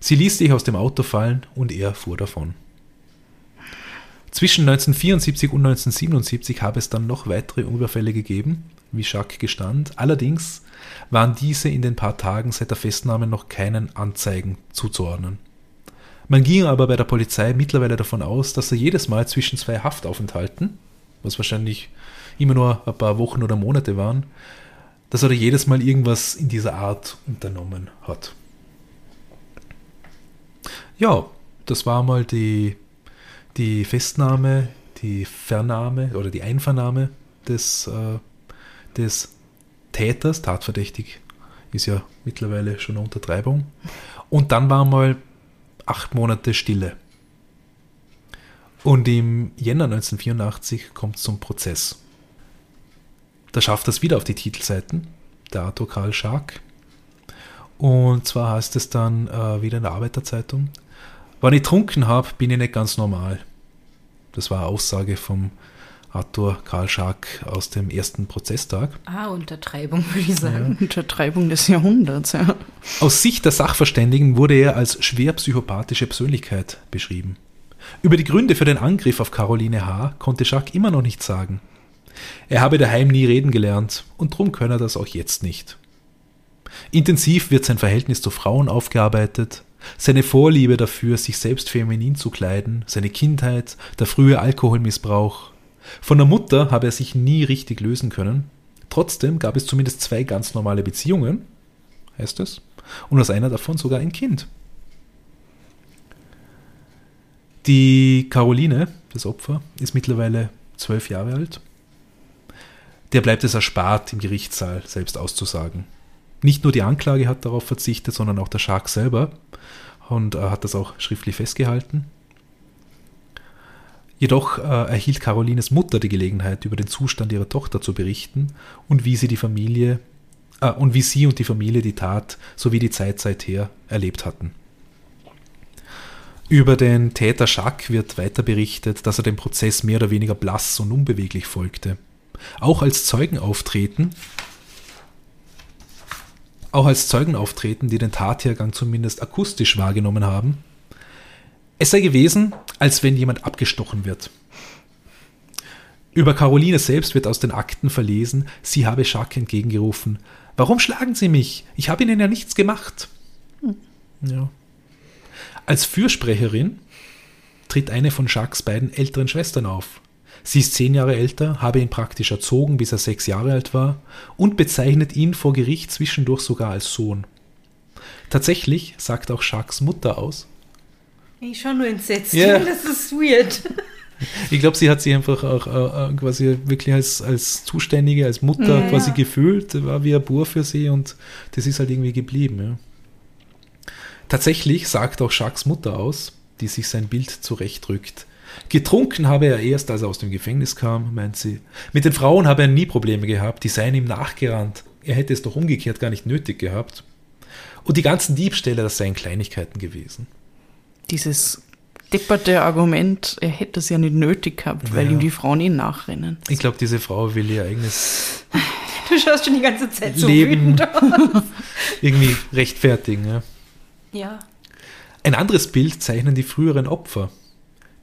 Speaker 4: Sie ließ sich aus dem Auto fallen und er fuhr davon. Zwischen 1974 und 1977 habe es dann noch weitere Überfälle gegeben, wie Jacques gestand. Allerdings waren diese in den paar Tagen seit der Festnahme noch keinen Anzeigen zuzuordnen. Man ging aber bei der Polizei mittlerweile davon aus, dass er jedes Mal zwischen zwei Haftaufenthalten, was wahrscheinlich immer nur ein paar Wochen oder Monate waren, dass er jedes Mal irgendwas in dieser Art unternommen hat. Ja, das war mal die, die Festnahme, die Vernahme oder die Einvernahme des, äh, des Täters, tatverdächtig ist ja mittlerweile schon eine Untertreibung. Und dann war mal acht Monate Stille. Und im Jänner 1984 kommt es zum Prozess. Da schafft es wieder auf die Titelseiten, der Arthur Karl Schark. Und zwar heißt es dann äh, wieder in der Arbeiterzeitung, wenn ich trunken habe, bin ich nicht ganz normal. Das war eine Aussage vom Arthur Karl Schark aus dem ersten Prozesstag.
Speaker 3: Ah, Untertreibung, würde ich sagen.
Speaker 1: Untertreibung des Jahrhunderts, ja.
Speaker 4: Aus Sicht der Sachverständigen wurde er als schwer psychopathische Persönlichkeit beschrieben. Über die Gründe für den Angriff auf Caroline H. konnte Jacques immer noch nichts sagen. Er habe daheim nie reden gelernt und drum könne er das auch jetzt nicht. Intensiv wird sein Verhältnis zu Frauen aufgearbeitet, seine Vorliebe dafür, sich selbst feminin zu kleiden, seine Kindheit, der frühe Alkoholmissbrauch, von der Mutter habe er sich nie richtig lösen können. Trotzdem gab es zumindest zwei ganz normale Beziehungen, heißt es, und aus einer davon sogar ein Kind. Die Caroline, das Opfer, ist mittlerweile zwölf Jahre alt. Der bleibt es erspart, im Gerichtssaal selbst auszusagen. Nicht nur die Anklage hat darauf verzichtet, sondern auch der Shark selber und äh, hat das auch schriftlich festgehalten. Jedoch äh, erhielt Carolines Mutter die Gelegenheit, über den Zustand ihrer Tochter zu berichten und wie sie die Familie äh, und wie sie und die Familie die Tat sowie die Zeit seither erlebt hatten. Über den Täter Jacques wird weiter berichtet, dass er dem Prozess mehr oder weniger blass und unbeweglich folgte. Auch als Zeugen auftreten, auch als Zeugen auftreten, die den Tathergang zumindest akustisch wahrgenommen haben, es sei gewesen, als wenn jemand abgestochen wird. Über Caroline selbst wird aus den Akten verlesen, sie habe Jacques entgegengerufen. Warum schlagen Sie mich? Ich habe Ihnen ja nichts gemacht. Hm. Ja. Als Fürsprecherin tritt eine von Jacques beiden älteren Schwestern auf. Sie ist zehn Jahre älter, habe ihn praktisch erzogen, bis er sechs Jahre alt war und bezeichnet ihn vor Gericht zwischendurch sogar als Sohn. Tatsächlich sagt auch Jacques Mutter aus,
Speaker 3: ich schaue nur entsetzt.
Speaker 4: Ja.
Speaker 3: Das ist weird.
Speaker 4: Ich glaube, sie hat sich einfach auch äh, äh, quasi wirklich als, als Zuständige, als Mutter
Speaker 3: Ja.
Speaker 4: quasi gefühlt, war wie ein Bur für sie und das ist halt irgendwie geblieben. Ja. Tatsächlich sagt auch Jacques Mutter aus, die sich sein Bild zurechtrückt. Getrunken habe er erst, als er aus dem Gefängnis kam, meint sie. Mit den Frauen habe er nie Probleme gehabt, die seien ihm nachgerannt. Er hätte es doch umgekehrt gar nicht nötig gehabt. Und die ganzen Diebstähle, das seien Kleinigkeiten gewesen.
Speaker 1: Dieses depperte Argument, er hätte es ja nicht nötig gehabt, weil
Speaker 4: Ja.
Speaker 1: ihm die Frauen eh nachrennen.
Speaker 4: Ich glaube, diese Frau will ihr eigenes
Speaker 3: Du schaust schon die ganze Zeit so
Speaker 4: Leben.
Speaker 3: wütend aus.
Speaker 4: irgendwie rechtfertigen. Ja.
Speaker 3: Ja.
Speaker 4: Ein anderes Bild zeichnen die früheren Opfer,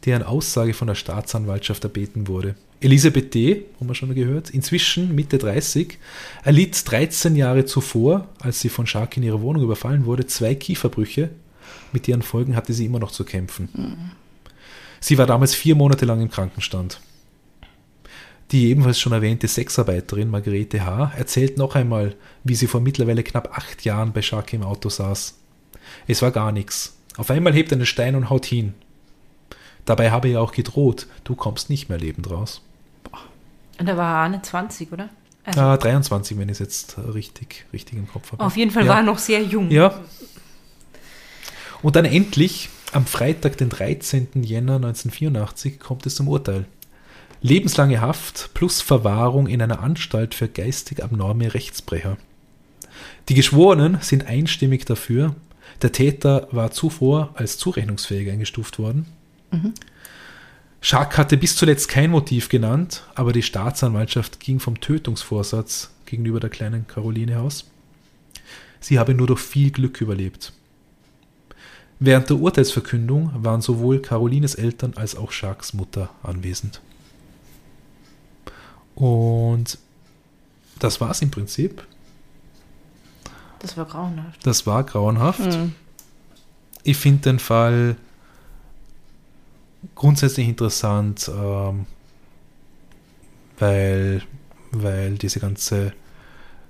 Speaker 4: deren Aussage von der Staatsanwaltschaft erbeten wurde. Elisabeth D., haben wir schon gehört, inzwischen Mitte 30, erlitt 13 Jahre zuvor, als sie von Shark in ihrer Wohnung überfallen wurde, zwei Kieferbrüche. Mit deren Folgen hatte sie immer noch zu kämpfen. Sie war damals vier Monate lang im Krankenstand. Die ebenfalls schon erwähnte Sexarbeiterin Margarete H. erzählt noch einmal, wie sie vor mittlerweile knapp acht Jahren bei Shark im Auto saß. Es war gar nichts. Auf einmal hebt er einen Stein und haut hin. Dabei habe er auch gedroht, du kommst nicht mehr lebend raus.
Speaker 3: Und da war nicht 20, oder? Also,
Speaker 4: Ah, 23, wenn ich es jetzt richtig, richtig im Kopf habe.
Speaker 3: auf jeden Fall
Speaker 4: ja.
Speaker 3: war er noch sehr jung.
Speaker 4: Ja. Und dann endlich, am Freitag, den 13. Jänner 1984, kommt es zum Urteil. Lebenslange Haft plus Verwahrung in einer Anstalt für geistig abnorme Rechtsbrecher. Die Geschworenen sind einstimmig dafür. Der Täter war zuvor als zurechnungsfähig eingestuft worden. Schack hatte bis zuletzt kein Motiv genannt, aber die Staatsanwaltschaft ging vom Tötungsvorsatz gegenüber der kleinen Caroline aus. Sie habe nur durch viel Glück überlebt. Während der Urteilsverkündung waren sowohl Carolines Eltern als auch Sharks Mutter anwesend. Und das war's im Prinzip.
Speaker 3: Das war grauenhaft.
Speaker 4: Das war grauenhaft.
Speaker 1: Mhm.
Speaker 4: Ich finde den Fall grundsätzlich interessant, ähm, weil, weil diese ganze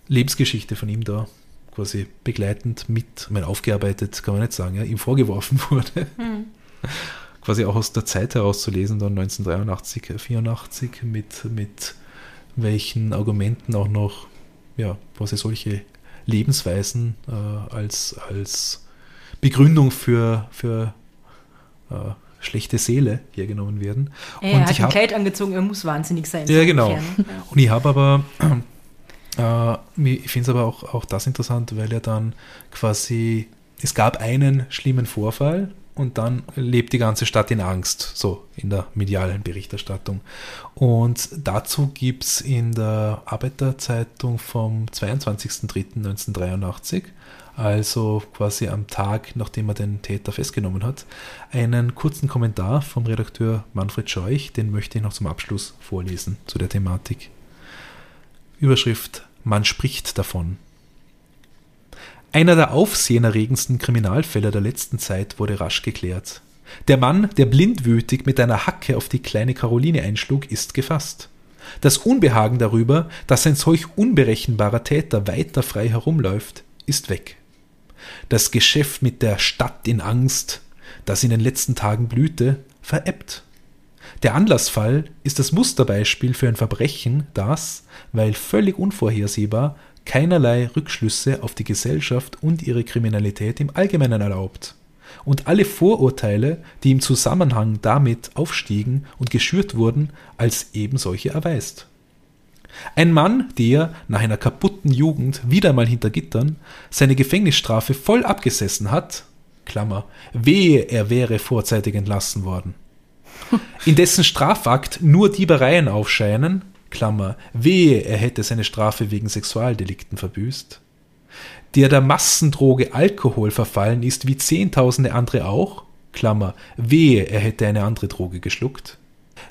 Speaker 4: Lebensgeschichte von ihm da quasi begleitend mit, ich meine, aufgearbeitet kann man nicht sagen, ja, ihm vorgeworfen wurde. Quasi auch aus der Zeit herauszulesen, dann 1983, 84, mit, mit welchen Argumenten auch noch, ja, quasi solche Lebensweisen äh, als, als Begründung für, für äh, schlechte Seele hergenommen werden.
Speaker 3: Er
Speaker 4: Und
Speaker 3: hat
Speaker 4: ich
Speaker 3: ein
Speaker 4: hab-
Speaker 3: Kleid angezogen, er muss wahnsinnig sein.
Speaker 4: Ja, genau.
Speaker 3: ungefähr, ne?
Speaker 4: Und ich habe aber, äh, ich finde es aber auch, auch das interessant, weil er dann quasi, es gab einen schlimmen Vorfall und dann lebt die ganze Stadt in Angst, so in der medialen Berichterstattung. Und dazu gibt es in der Arbeiterzeitung vom 22.03.1983, also quasi am Tag, nachdem er den Täter festgenommen hat, einen kurzen Kommentar vom Redakteur Manfred Scheuch, den möchte ich noch zum Abschluss vorlesen zu der Thematik. Überschrift Man spricht davon. Einer der aufsehenerregendsten Kriminalfälle der letzten Zeit wurde rasch geklärt. Der Mann, der blindwütig mit einer Hacke auf die kleine Caroline einschlug, ist gefasst. Das Unbehagen darüber, dass ein solch unberechenbarer Täter weiter frei herumläuft, ist weg. Das Geschäft mit der Stadt in Angst, das in den letzten Tagen blühte, verebbt. Der Anlassfall ist das Musterbeispiel für ein Verbrechen, das, weil völlig unvorhersehbar, keinerlei Rückschlüsse auf die Gesellschaft und ihre Kriminalität im Allgemeinen erlaubt und alle Vorurteile, die im Zusammenhang damit aufstiegen und geschürt wurden, als ebensolche erweist. Ein Mann, der nach einer kaputten Jugend wieder mal hinter Gittern seine Gefängnisstrafe voll abgesessen hat, Klammer, wehe, er wäre vorzeitig entlassen worden, in dessen Strafakt nur Diebereien aufscheinen, Klammer, wehe, er hätte seine Strafe wegen Sexualdelikten verbüßt, der der Massendroge Alkohol verfallen ist, wie zehntausende andere auch, Klammer, wehe, er hätte eine andere Droge geschluckt,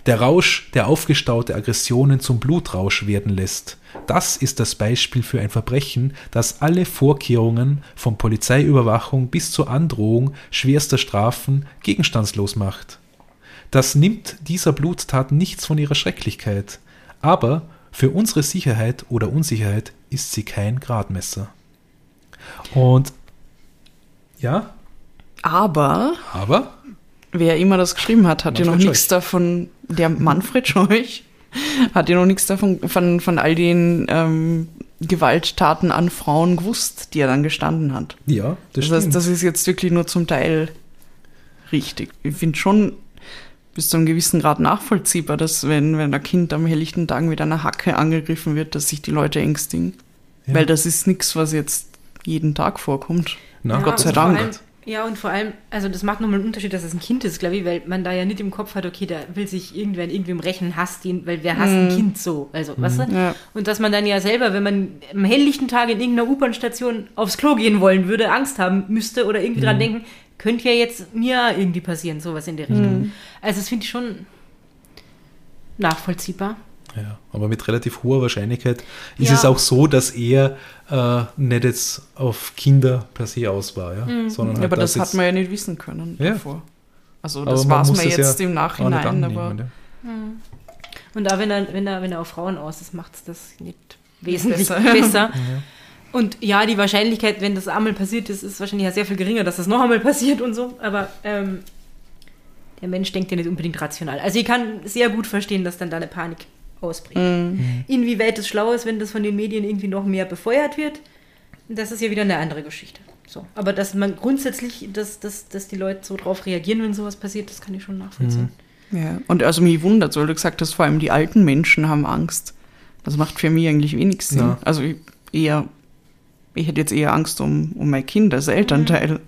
Speaker 4: der Rausch, der aufgestaute Aggressionen zum Blutrausch werden lässt, das ist das Beispiel für ein Verbrechen, das alle Vorkehrungen von Polizeiüberwachung bis zur Androhung schwerster Strafen gegenstandslos macht. Das nimmt dieser Bluttat nichts von ihrer Schrecklichkeit, aber für unsere Sicherheit oder Unsicherheit ist sie kein Gradmesser. Und ja,
Speaker 1: Aber
Speaker 4: aber
Speaker 1: wer immer das geschrieben hat, hat ja noch nichts davon, der Manfred Scheuch, hat ja noch nichts davon, von, von all den ähm, Gewalttaten an Frauen gewusst, die er dann gestanden hat.
Speaker 4: ja, das
Speaker 1: Das
Speaker 4: stimmt.
Speaker 1: heißt, das ist jetzt wirklich nur zum Teil richtig. Ich finde schon bis zu einem gewissen Grad nachvollziehbar, dass wenn, wenn ein Kind am helllichten Tag mit einer Hacke angegriffen wird, dass sich die Leute ängstigen.
Speaker 4: Ja.
Speaker 1: Weil das ist nichts, was jetzt jeden Tag vorkommt.
Speaker 4: Na,
Speaker 1: Gott sei Dank.
Speaker 3: Ja, und vor allem, also das macht nochmal einen Unterschied, dass es ein Kind ist, glaube ich, weil man da ja nicht im Kopf hat, okay, da will sich irgendwer in irgendwem rächen, hasst ihn, weil wer hasst ein Kind so? Also, weißt du?
Speaker 1: Ja.
Speaker 3: Und dass man dann ja selber, wenn man am helllichten Tag in irgendeiner U-Bahn-Station aufs Klo gehen wollen würde, Angst haben müsste oder irgendwie dran denken, könnte ja jetzt mir irgendwie passieren, sowas in der Richtung. Also, das finde ich schon nachvollziehbar.
Speaker 4: Ja, aber mit relativ hoher Wahrscheinlichkeit ist
Speaker 3: Ja.
Speaker 4: es auch so, dass er äh, nicht jetzt auf Kinder per se aus war, ja, sondern
Speaker 1: Ja,
Speaker 4: halt
Speaker 1: aber das
Speaker 4: jetzt-
Speaker 1: hat man ja nicht wissen können
Speaker 4: Ja.
Speaker 1: davor. Also das
Speaker 4: man es
Speaker 1: jetzt
Speaker 4: ja
Speaker 1: im
Speaker 4: auch nicht
Speaker 1: Nachhinein, aber
Speaker 4: ja.
Speaker 3: Und auch wenn er, wenn er, wenn er auf Frauen aus ist, macht es das nicht wesentlich
Speaker 1: Besser.
Speaker 3: besser. Und ja, die Wahrscheinlichkeit, wenn das einmal passiert ist, ist wahrscheinlich ja sehr viel geringer, dass das noch einmal passiert und so. Aber ähm, der Mensch denkt ja nicht unbedingt rational. Also ich kann sehr gut verstehen, dass dann da eine Panik ausbricht.
Speaker 1: Mhm.
Speaker 3: Inwieweit es schlau ist, wenn das von den Medien irgendwie noch mehr befeuert wird, das ist ja wieder eine andere Geschichte. So. Aber dass man grundsätzlich, dass, dass, dass die Leute so drauf reagieren, wenn sowas passiert, das kann ich schon nachvollziehen.
Speaker 1: Ja, und also mich wundert, weil du gesagt hast, vor allem die alten Menschen haben Angst. Das macht für mich eigentlich wenig Sinn.
Speaker 4: Ja.
Speaker 1: Also ich- eher, ich hätte jetzt eher Angst um, um mein Kind als Elternteil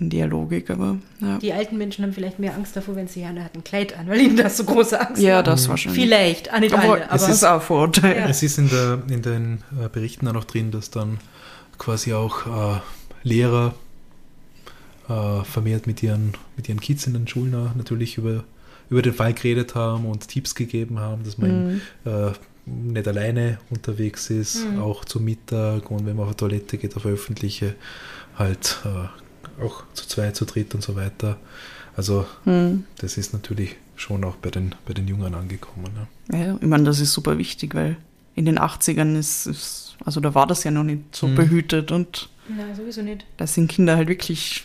Speaker 1: in der Logik, aber ja.
Speaker 3: Die alten Menschen haben vielleicht mehr Angst davor, wenn sie Jana hat ein Kleid an, weil ihnen das so große Angst
Speaker 1: Ja, das wahrscheinlich.
Speaker 3: Vielleicht, ah, nicht
Speaker 1: Aber
Speaker 3: alle,
Speaker 1: es
Speaker 3: aber
Speaker 1: ist auch Vorurteil.
Speaker 3: Ja.
Speaker 4: Es ist in, der, in den äh, Berichten auch noch drin, dass dann quasi auch äh, Lehrer äh, vermehrt mit ihren, mit ihren Kids in den Schulen natürlich über, über den Fall geredet haben und Tipps gegeben haben, dass man äh, nicht alleine unterwegs ist, auch zum Mittag und wenn man auf die Toilette geht, auf öffentliche, halt äh, auch zu zweit, zu dritt und so weiter. Also
Speaker 1: Hm.
Speaker 4: das ist natürlich schon auch bei den, bei den Jüngern angekommen. Ja.
Speaker 1: Ja, ich meine, das ist super wichtig, weil in den 80ern ist, ist also da war das ja noch nicht so
Speaker 4: Mhm.
Speaker 1: behütet und
Speaker 3: Na, sowieso nicht.
Speaker 1: da sind Kinder halt wirklich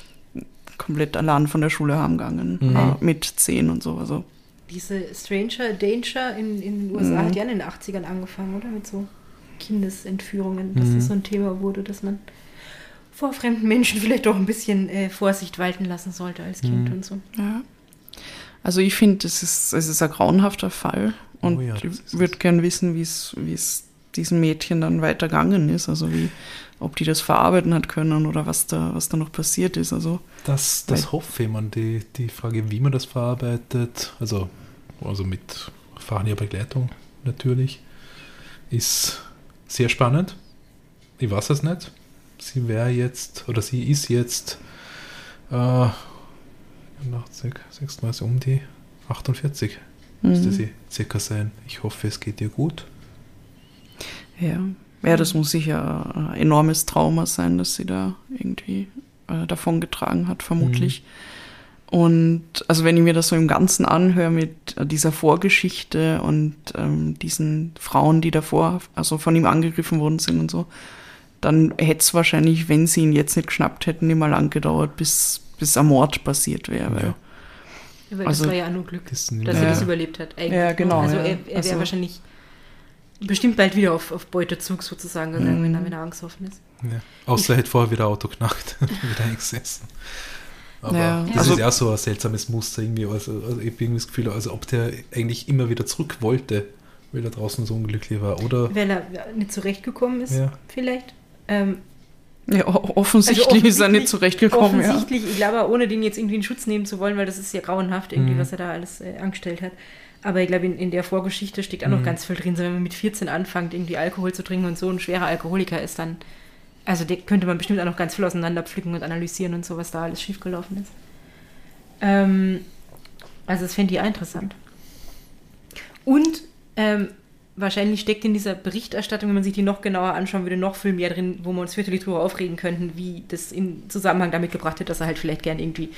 Speaker 1: komplett allein von der Schule heimgegangen,
Speaker 4: Mhm.
Speaker 1: äh, mit zehn und so. Also,
Speaker 3: Diese Stranger Danger in, in den USA
Speaker 1: Mhm.
Speaker 3: hat ja in den 80ern angefangen, oder? Mit so Kindesentführungen, dass
Speaker 4: Mhm.
Speaker 3: das so ein Thema wurde, dass man vor fremden Menschen vielleicht doch ein bisschen äh, Vorsicht walten lassen sollte als Kind
Speaker 4: Mhm.
Speaker 3: und so.
Speaker 1: ja. Also ich finde, es ist, es ist ein grauenhafter Fall und
Speaker 4: Oh ja,
Speaker 1: ich würde gern wissen, wie es wie es diesem Mädchen dann weitergegangen ist. Also wie, ob die das verarbeiten hat können oder was da, was da noch passiert ist. Also
Speaker 4: Das, das
Speaker 1: Weil-
Speaker 4: hoffe ich, man, die, die Frage, wie man das verarbeitet, also, also mit fachlicher Begleitung natürlich, ist sehr spannend. Ich weiß es nicht. Sie wäre jetzt, oder sie ist jetzt äh, 80, 96, um die 48 müsste
Speaker 1: mhm.
Speaker 4: sie circa sein. Ich hoffe, es geht ihr gut.
Speaker 1: Ja. ja, das muss sicher ein enormes Trauma sein, dass sie da irgendwie äh, davon getragen hat, vermutlich. Und also wenn ich mir das so im Ganzen anhöre mit äh, dieser Vorgeschichte und ähm, diesen Frauen, die davor, also von ihm angegriffen worden sind und so, dann hätte es wahrscheinlich, wenn sie ihn jetzt nicht geschnappt hätten, nicht mal lang gedauert, bis, bis ein Mord passiert wäre.
Speaker 4: Ja.
Speaker 3: Weil
Speaker 1: Also-
Speaker 3: das war ja auch nur Glück,
Speaker 4: Das,
Speaker 3: dass
Speaker 1: Ja.
Speaker 3: er das überlebt hat. Eigentlich.
Speaker 1: Ja, genau,
Speaker 3: Also
Speaker 1: ja.
Speaker 3: er, er wäre
Speaker 1: Also-
Speaker 3: wahrscheinlich bestimmt bald wieder auf, auf Beutezug sozusagen gegangen,
Speaker 1: Mhm.
Speaker 3: wenn, er, wenn er angsthoffen ist.
Speaker 4: Ja. Außer er hätte vorher wieder Auto knackt, wieder eingesessen. Aber
Speaker 1: Ja,
Speaker 4: das
Speaker 1: also-
Speaker 4: ist ja so ein seltsames Muster irgendwie. Also, also ich habe irgendwie das Gefühl, also ob der eigentlich immer wieder zurück wollte, weil er draußen so unglücklich war. Oder
Speaker 3: Weil er nicht zurechtgekommen ist,
Speaker 4: Ja.
Speaker 3: vielleicht. Ähm,
Speaker 1: ja, offensichtlich,
Speaker 3: Also
Speaker 1: ist er nicht zurechtgekommen. Ja.
Speaker 3: Offensichtlich, ich glaube, ohne den jetzt irgendwie in Schutz nehmen zu wollen, weil das ist ja grauenhaft, irgendwie,
Speaker 4: Mhm.
Speaker 3: was er da alles äh, angestellt hat. Aber ich glaube, in, in der Vorgeschichte steckt auch noch
Speaker 4: Mhm.
Speaker 3: ganz viel drin. So, wenn man mit 14 anfängt, irgendwie Alkohol zu trinken und so ein schwerer Alkoholiker ist, dann, also der könnte man bestimmt auch noch ganz viel auseinanderpflücken und analysieren und so, was da alles schiefgelaufen ist. Ähm, also das fände ich interessant. Und ähm, wahrscheinlich steckt in dieser Berichterstattung, wenn man sich die noch genauer anschauen würde, noch viel mehr drin, wo wir uns fürchterlich drüber aufregen könnten, wie das in Zusammenhang damit gebracht wird, dass er halt vielleicht gern irgendwie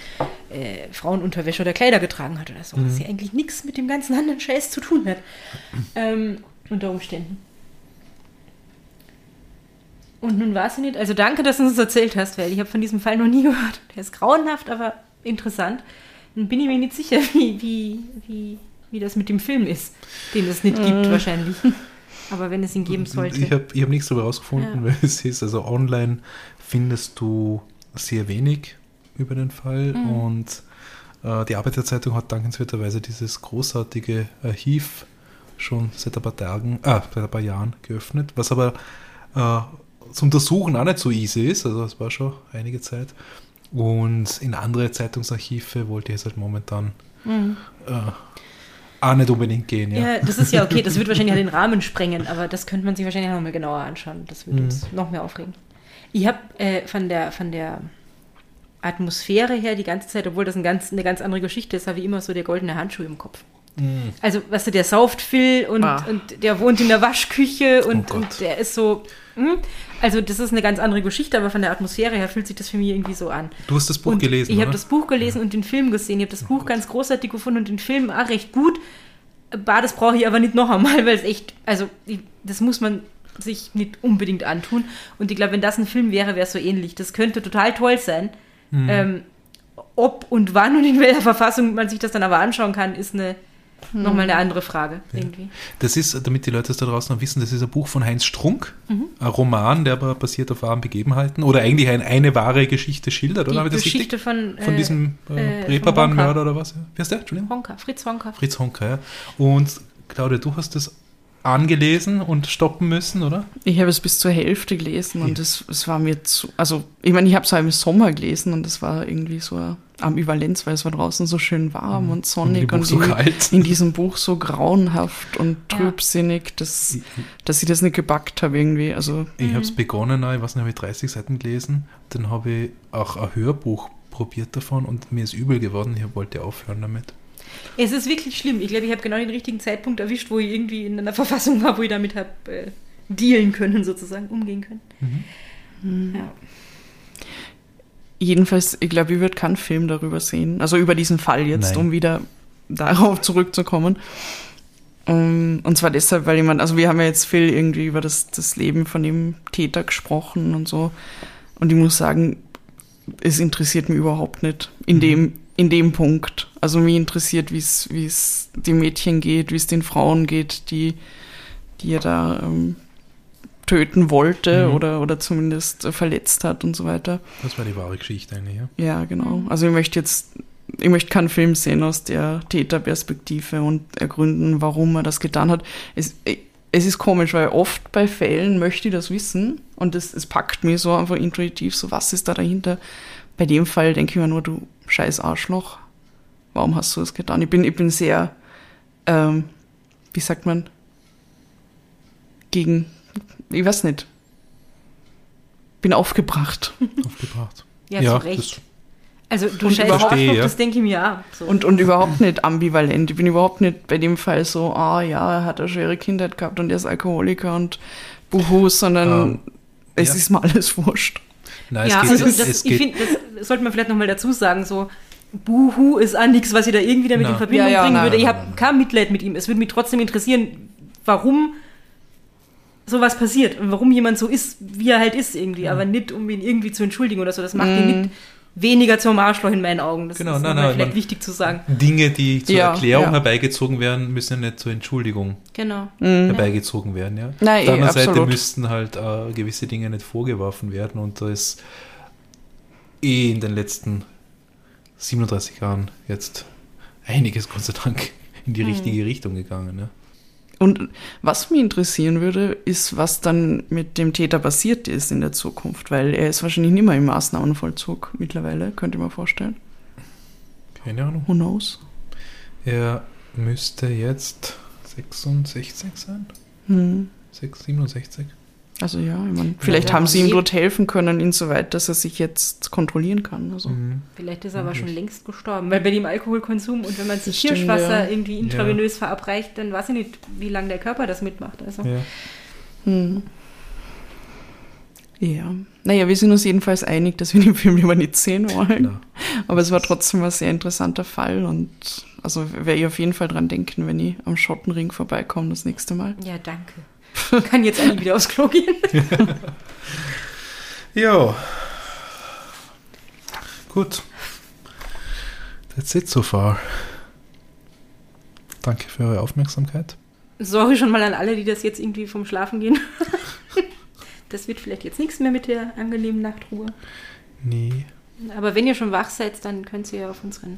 Speaker 3: äh, Frauenunterwäsche oder Kleider getragen hat oder so. Was ja eigentlich nichts mit dem ganzen anderen Scheiß zu tun hat. Ähm, unter Umständen. Und nun war es nicht. Also danke, dass du uns das erzählt hast, weil ich habe von diesem Fall noch nie gehört. Der ist grauenhaft, aber interessant. Dann bin ich mir nicht sicher, wie, wie, wie, wie das mit dem Film ist, den es nicht gibt wahrscheinlich. Aber wenn es ihn geben sollte.
Speaker 4: ich habe ich hab nichts darüber rausgefunden,
Speaker 3: Ja.
Speaker 4: weil es ist, also online findest du sehr wenig über den Fall
Speaker 3: Mhm.
Speaker 4: und äh, die Arbeiterzeitung hat dankenswerterweise dieses großartige Archiv schon seit ein paar Tagen, ah, seit ein paar Jahren geöffnet, was aber äh, zum Untersuchen auch nicht so easy ist, also es war schon einige Zeit. Und in andere Zeitungsarchive wollte ich jetzt halt momentan äh, auch nicht unbedingt gehen. Ja.
Speaker 3: Ja, das ist ja okay. Das wird wahrscheinlich ja den Rahmen sprengen, aber das könnte man sich wahrscheinlich noch mal genauer anschauen. Das wird
Speaker 4: Mhm.
Speaker 3: uns noch mehr aufregen. Ich habe äh, von, der, von der Atmosphäre her die ganze Zeit, obwohl das ein ganz, eine ganz andere Geschichte ist, habe ich immer so der goldene Handschuh im Kopf.
Speaker 4: Mhm.
Speaker 3: Also, weißt du, der sauft viel und,
Speaker 1: Ah.
Speaker 3: und der wohnt in der Waschküche und,
Speaker 4: Oh
Speaker 3: und der ist so. hm? Also, das ist eine ganz andere Geschichte, aber von der Atmosphäre her fühlt sich das für mich irgendwie so an.
Speaker 4: Du hast das Buch
Speaker 3: und
Speaker 4: gelesen,
Speaker 3: Ich habe das Buch gelesen und den Film gesehen. Ich habe das Buch ganz großartig gefunden und den Film auch recht gut. Bah, das brauche ich aber nicht noch einmal, weil es echt, also ich- das muss man sich nicht unbedingt antun. Und ich glaube, wenn das ein Film wäre, wäre es so ähnlich. Das könnte total toll sein.
Speaker 4: Mhm.
Speaker 3: Ähm, ob und wann und in welcher Verfassung man sich das dann aber anschauen kann, ist eine, Nochmal eine andere Frage irgendwie.
Speaker 4: Das ist, damit die Leute das da draußen noch wissen, das ist ein Buch von Heinz Strunk, ein Roman, der aber basiert auf wahren Begebenheiten oder eigentlich ein, eine wahre Geschichte schildert, oder?
Speaker 3: Die
Speaker 4: ich das
Speaker 3: Geschichte von,
Speaker 4: Von
Speaker 3: äh,
Speaker 4: diesem äh,
Speaker 3: äh,
Speaker 4: Reeperbahn-Mörder oder was? Wie heißt der? Entschuldigung?
Speaker 3: Honka, Fritz Honka.
Speaker 4: Fritz Honka, ja. Und Claudia, du hast das angelesen und stoppen müssen, oder?
Speaker 1: Ich habe es bis zur Hälfte gelesen und es, es war mir zu, also ich meine, ich habe es auch im Sommer gelesen und es war irgendwie so eine Ambivalenz, weil es war draußen so schön warm und sonnig und,
Speaker 4: so
Speaker 1: in,
Speaker 4: kalt.
Speaker 1: in diesem Buch so grauenhaft und trübsinnig, dass, dass ich das nicht gepackt habe irgendwie. Also
Speaker 4: Ich habe es begonnen, ich weiß nicht, habe ich 30 Seiten gelesen, dann habe ich auch ein Hörbuch probiert davon und mir ist übel geworden, ich wollte aufhören damit.
Speaker 3: Es ist wirklich schlimm. Ich glaube, ich habe genau den richtigen Zeitpunkt erwischt, wo ich irgendwie in einer Verfassung war, wo ich damit habe äh, dealen können, sozusagen, umgehen können.
Speaker 4: Mhm.
Speaker 3: Ja.
Speaker 1: jedenfalls, ich glaube, ich würde keinen Film darüber sehen. Also über diesen Fall jetzt,
Speaker 4: Nein.
Speaker 1: um wieder darauf zurückzukommen. Ähm, Und zwar deshalb, weil jemand, also wir haben ja jetzt viel irgendwie über das, das Leben von dem Täter gesprochen und so. Und ich muss sagen, es interessiert mich überhaupt nicht in dem, in dem Punkt. Also mich interessiert, wie es, wie es den Mädchen geht, wie es den Frauen geht, die, die er da ähm, töten wollte
Speaker 4: Mhm.
Speaker 1: oder, oder zumindest äh, verletzt hat und so weiter.
Speaker 4: Das war die wahre Geschichte eigentlich, ja.
Speaker 1: Ja, genau. Also ich möchte jetzt, ich möchte keinen Film sehen aus der Täterperspektive und ergründen, warum er das getan hat. Es, es ist komisch, weil oft bei Fällen möchte ich das wissen und es, es packt mir so einfach intuitiv, so was ist da dahinter. Bei dem Fall denke ich mir nur, du scheiß Arschloch, warum hast du das getan? Ich bin, ich bin sehr, ähm, wie sagt man, gegen, ich weiß nicht, bin aufgebracht.
Speaker 4: Aufgebracht.
Speaker 3: Ja,
Speaker 4: Ja,
Speaker 3: zu Recht. Also du scheiß Arschloch,
Speaker 4: ja.
Speaker 3: das denke ich mir auch. So.
Speaker 1: Und, und überhaupt nicht ambivalent. Ich bin überhaupt nicht bei dem Fall so, ah ja, er hat eine schwere Kindheit gehabt und er ist Alkoholiker und Buhu, sondern
Speaker 4: Ähm,
Speaker 1: es
Speaker 4: ja.
Speaker 1: ist mal alles wurscht.
Speaker 4: Nein,
Speaker 3: ja,
Speaker 4: geht,
Speaker 3: also das,
Speaker 4: es
Speaker 3: ich finde, das sollte man vielleicht nochmal dazu sagen, so Buhu ist auch nichts, was ich da irgendwie damit
Speaker 4: Na.
Speaker 3: in Verbindung
Speaker 1: Ja, ja,
Speaker 3: bringen
Speaker 1: nein,
Speaker 3: würde. Ich habe kein Mitleid mit ihm. Es würde mich trotzdem interessieren, warum sowas passiert und warum jemand so ist, wie er halt ist irgendwie, aber nicht, um ihn irgendwie zu entschuldigen oder so. Das macht ihn nicht weniger zum Arschloch in meinen Augen. Das
Speaker 4: Genau,
Speaker 3: ist
Speaker 4: nein, nein,
Speaker 3: vielleicht
Speaker 4: man-
Speaker 3: wichtig zu sagen.
Speaker 4: Dinge, die zur
Speaker 1: Ja,
Speaker 4: Erklärung
Speaker 1: ja.
Speaker 4: herbeigezogen werden, müssen ja nicht zur Entschuldigung
Speaker 3: Genau.
Speaker 4: herbeigezogen werden. Ja?
Speaker 1: Nein,
Speaker 4: Auf der anderen Seite müssten halt äh, gewisse Dinge nicht vorgeworfen werden und da ist eh in den letzten 37 Jahren jetzt einiges, Gott sei Dank, in die richtige Richtung gegangen. Ja?
Speaker 1: Und was mich interessieren würde, ist, was dann mit dem Täter passiert ist in der Zukunft, weil er ist wahrscheinlich nicht mehr im Maßnahmenvollzug mittlerweile, könnte ich mir vorstellen.
Speaker 4: Keine Ahnung.
Speaker 1: Who knows?
Speaker 4: Er müsste jetzt 66 sein?
Speaker 1: Hm.
Speaker 4: 6, 67?
Speaker 1: Also ja, ich meine, vielleicht
Speaker 3: Ja,
Speaker 1: haben sie ihm dort helfen können, insoweit, dass er sich jetzt kontrollieren kann. Also.
Speaker 4: Mhm.
Speaker 3: Vielleicht ist er aber schon längst gestorben, weil bei dem Alkoholkonsum und wenn man sich
Speaker 1: stimmt,
Speaker 3: Kirschwasser
Speaker 1: ja.
Speaker 3: irgendwie intravenös verabreicht, dann weiß ich nicht, wie lange der Körper das mitmacht. Also.
Speaker 4: Ja.
Speaker 1: Hm. Ja. Naja, wir sind uns jedenfalls einig, dass wir den Film lieber nicht sehen wollen.
Speaker 4: Na.
Speaker 1: Aber es war trotzdem ein sehr interessanter Fall und also werde ich auf jeden Fall dran denken, wenn ich am Schottenring vorbeikomme das nächste Mal.
Speaker 3: Ja, danke. Kann jetzt eigentlich wieder aufs Klo gehen.
Speaker 4: Ja. Gut. That's it so far. Danke für eure Aufmerksamkeit.
Speaker 3: Sorry schon mal an alle, die das jetzt irgendwie vom Schlafen gehen. Das wird vielleicht jetzt nichts mehr mit der angenehmen Nachtruhe.
Speaker 4: Nee.
Speaker 3: Aber wenn ihr schon wach seid, dann könnt ihr auf unseren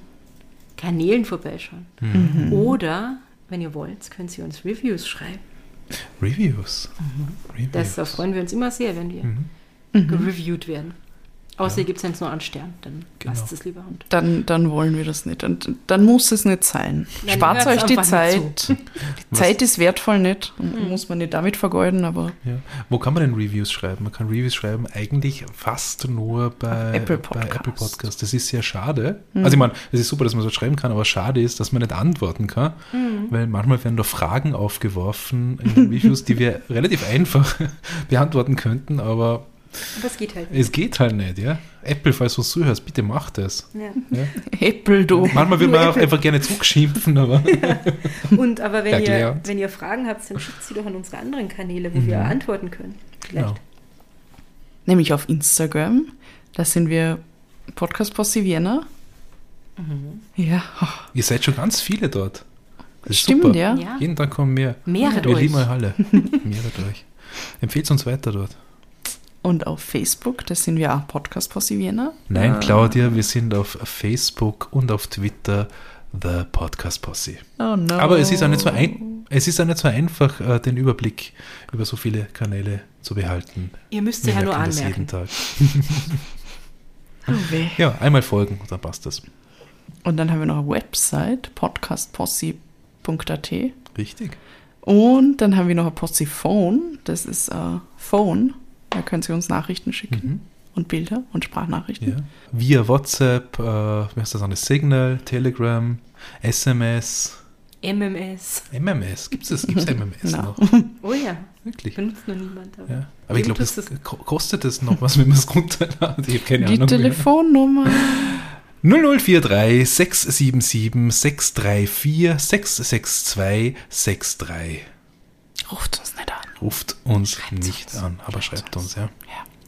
Speaker 3: Kanälen vorbeischauen.
Speaker 4: Mhm.
Speaker 3: Oder, wenn ihr wollt, könnt ihr uns Reviews schreiben.
Speaker 4: Reviews. Reviews.
Speaker 3: Das, da freuen wir uns immer sehr, wenn wir
Speaker 4: Mhm.
Speaker 3: gereviewt werden. Außer ihr gibt es nur einen Stern, dann
Speaker 4: Genau.
Speaker 3: lasst es lieber. Und
Speaker 1: Dann, dann wollen wir das nicht. Und dann muss es nicht sein.
Speaker 3: Dann
Speaker 1: Spart euch die Zeit. Die Zeit ist wertvoll nicht.
Speaker 3: Mhm.
Speaker 1: Muss man nicht damit vergeuden, aber
Speaker 4: Ja. Wo kann man denn Reviews schreiben? Man kann Reviews schreiben eigentlich fast nur bei
Speaker 1: Auf Apple
Speaker 4: Bei
Speaker 1: Podcast.
Speaker 4: Apple Podcast. Das ist sehr schade. Also ich meine, es ist super, dass man so schreiben kann, aber schade ist, dass man nicht antworten kann, weil manchmal werden da Fragen aufgeworfen in den Reviews, die wir relativ einfach beantworten könnten, aber
Speaker 3: aber es geht halt nicht.
Speaker 4: es geht halt nicht, ja. Apple, falls du es zuhörst, bitte mach das.
Speaker 3: Ja.
Speaker 4: Ja.
Speaker 1: Apple, du.
Speaker 4: Manchmal will man auch einfach gerne zugeschimpfen, aber
Speaker 3: Und aber wenn ihr, wenn ihr Fragen habt, dann schickt sie doch an unsere anderen Kanäle, wo wir antworten können. Vielleicht.
Speaker 4: genau.
Speaker 1: Nämlich auf Instagram. Da sind wir Podcast Posse Vienna.
Speaker 3: Mhm.
Speaker 1: Ja.
Speaker 4: Ihr seid schon ganz viele dort. Das ist
Speaker 1: Stimmt,
Speaker 4: super.
Speaker 1: ja.
Speaker 3: Ja.
Speaker 4: Jeden Tag kommen mehr.
Speaker 3: Mehret
Speaker 4: Wir
Speaker 3: euch.
Speaker 4: lieben euch alle. Mehret euch. Empfehlt uns weiter dort.
Speaker 1: Und auf Facebook, das sind wir auch Podcast Posse Vienna.
Speaker 4: Nein,
Speaker 1: Äh,
Speaker 4: Claudia, wir sind auf Facebook und auf Twitter The Podcast Posse.
Speaker 1: Oh no.
Speaker 4: Aber es ist auch nicht so ein, es ist auch nicht so einfach, äh, den Überblick über so viele Kanäle zu behalten.
Speaker 3: Ihr müsst sie ja nur anmerken.
Speaker 4: jeden Tag.
Speaker 1: Oh weh.
Speaker 4: Ja, einmal folgen, dann passt das.
Speaker 1: Und dann haben wir noch eine Website, podcastposse.at.
Speaker 4: Richtig.
Speaker 1: Und dann haben wir noch ein Posse-Phone. Das ist äh, Phone. Da können Sie uns Nachrichten schicken.
Speaker 4: Mhm.
Speaker 1: Und Bilder und Sprachnachrichten.
Speaker 4: Ja. Via WhatsApp, äh, wie heißt das andere? Signal, Telegram, SMS,
Speaker 3: MMS.
Speaker 4: MMS. Gibt es gibt's MMS
Speaker 1: Na.
Speaker 4: noch?
Speaker 3: Oh ja,
Speaker 4: Wirklich?
Speaker 3: benutzt noch niemand. Aber.
Speaker 4: Ja. Aber ich glaube, das
Speaker 3: es.
Speaker 4: kostet es noch was, wenn man es runterladet. Ich keine
Speaker 1: Die
Speaker 4: Ahnung. mehr.
Speaker 1: Telefonnummer.
Speaker 4: 0043 677 634 662 63.
Speaker 1: Ruft uns nicht an.
Speaker 4: Ruft uns
Speaker 1: Schreibt's
Speaker 4: nicht
Speaker 1: uns.
Speaker 4: an, aber
Speaker 1: Schreibt's
Speaker 4: schreibt uns, ja.
Speaker 1: Ja.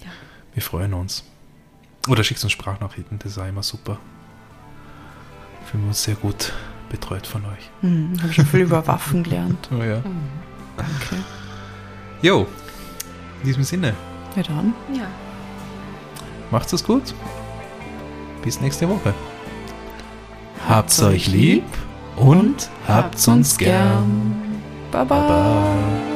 Speaker 3: Ja.
Speaker 4: Wir freuen uns. Oder schickt uns Sprachnachrichten, das ist auch immer super. Fühlen wir uns sehr gut betreut von euch.
Speaker 1: Hm, Habe schon viel über Waffen gelernt.
Speaker 4: Oh ja.
Speaker 1: Danke.
Speaker 4: Jo, in diesem Sinne,
Speaker 1: Ja dann.
Speaker 3: Ja.
Speaker 4: macht's es gut. Bis nächste Woche. Habt's euch lieb und habt's uns gern.
Speaker 1: Baba.
Speaker 4: Baba.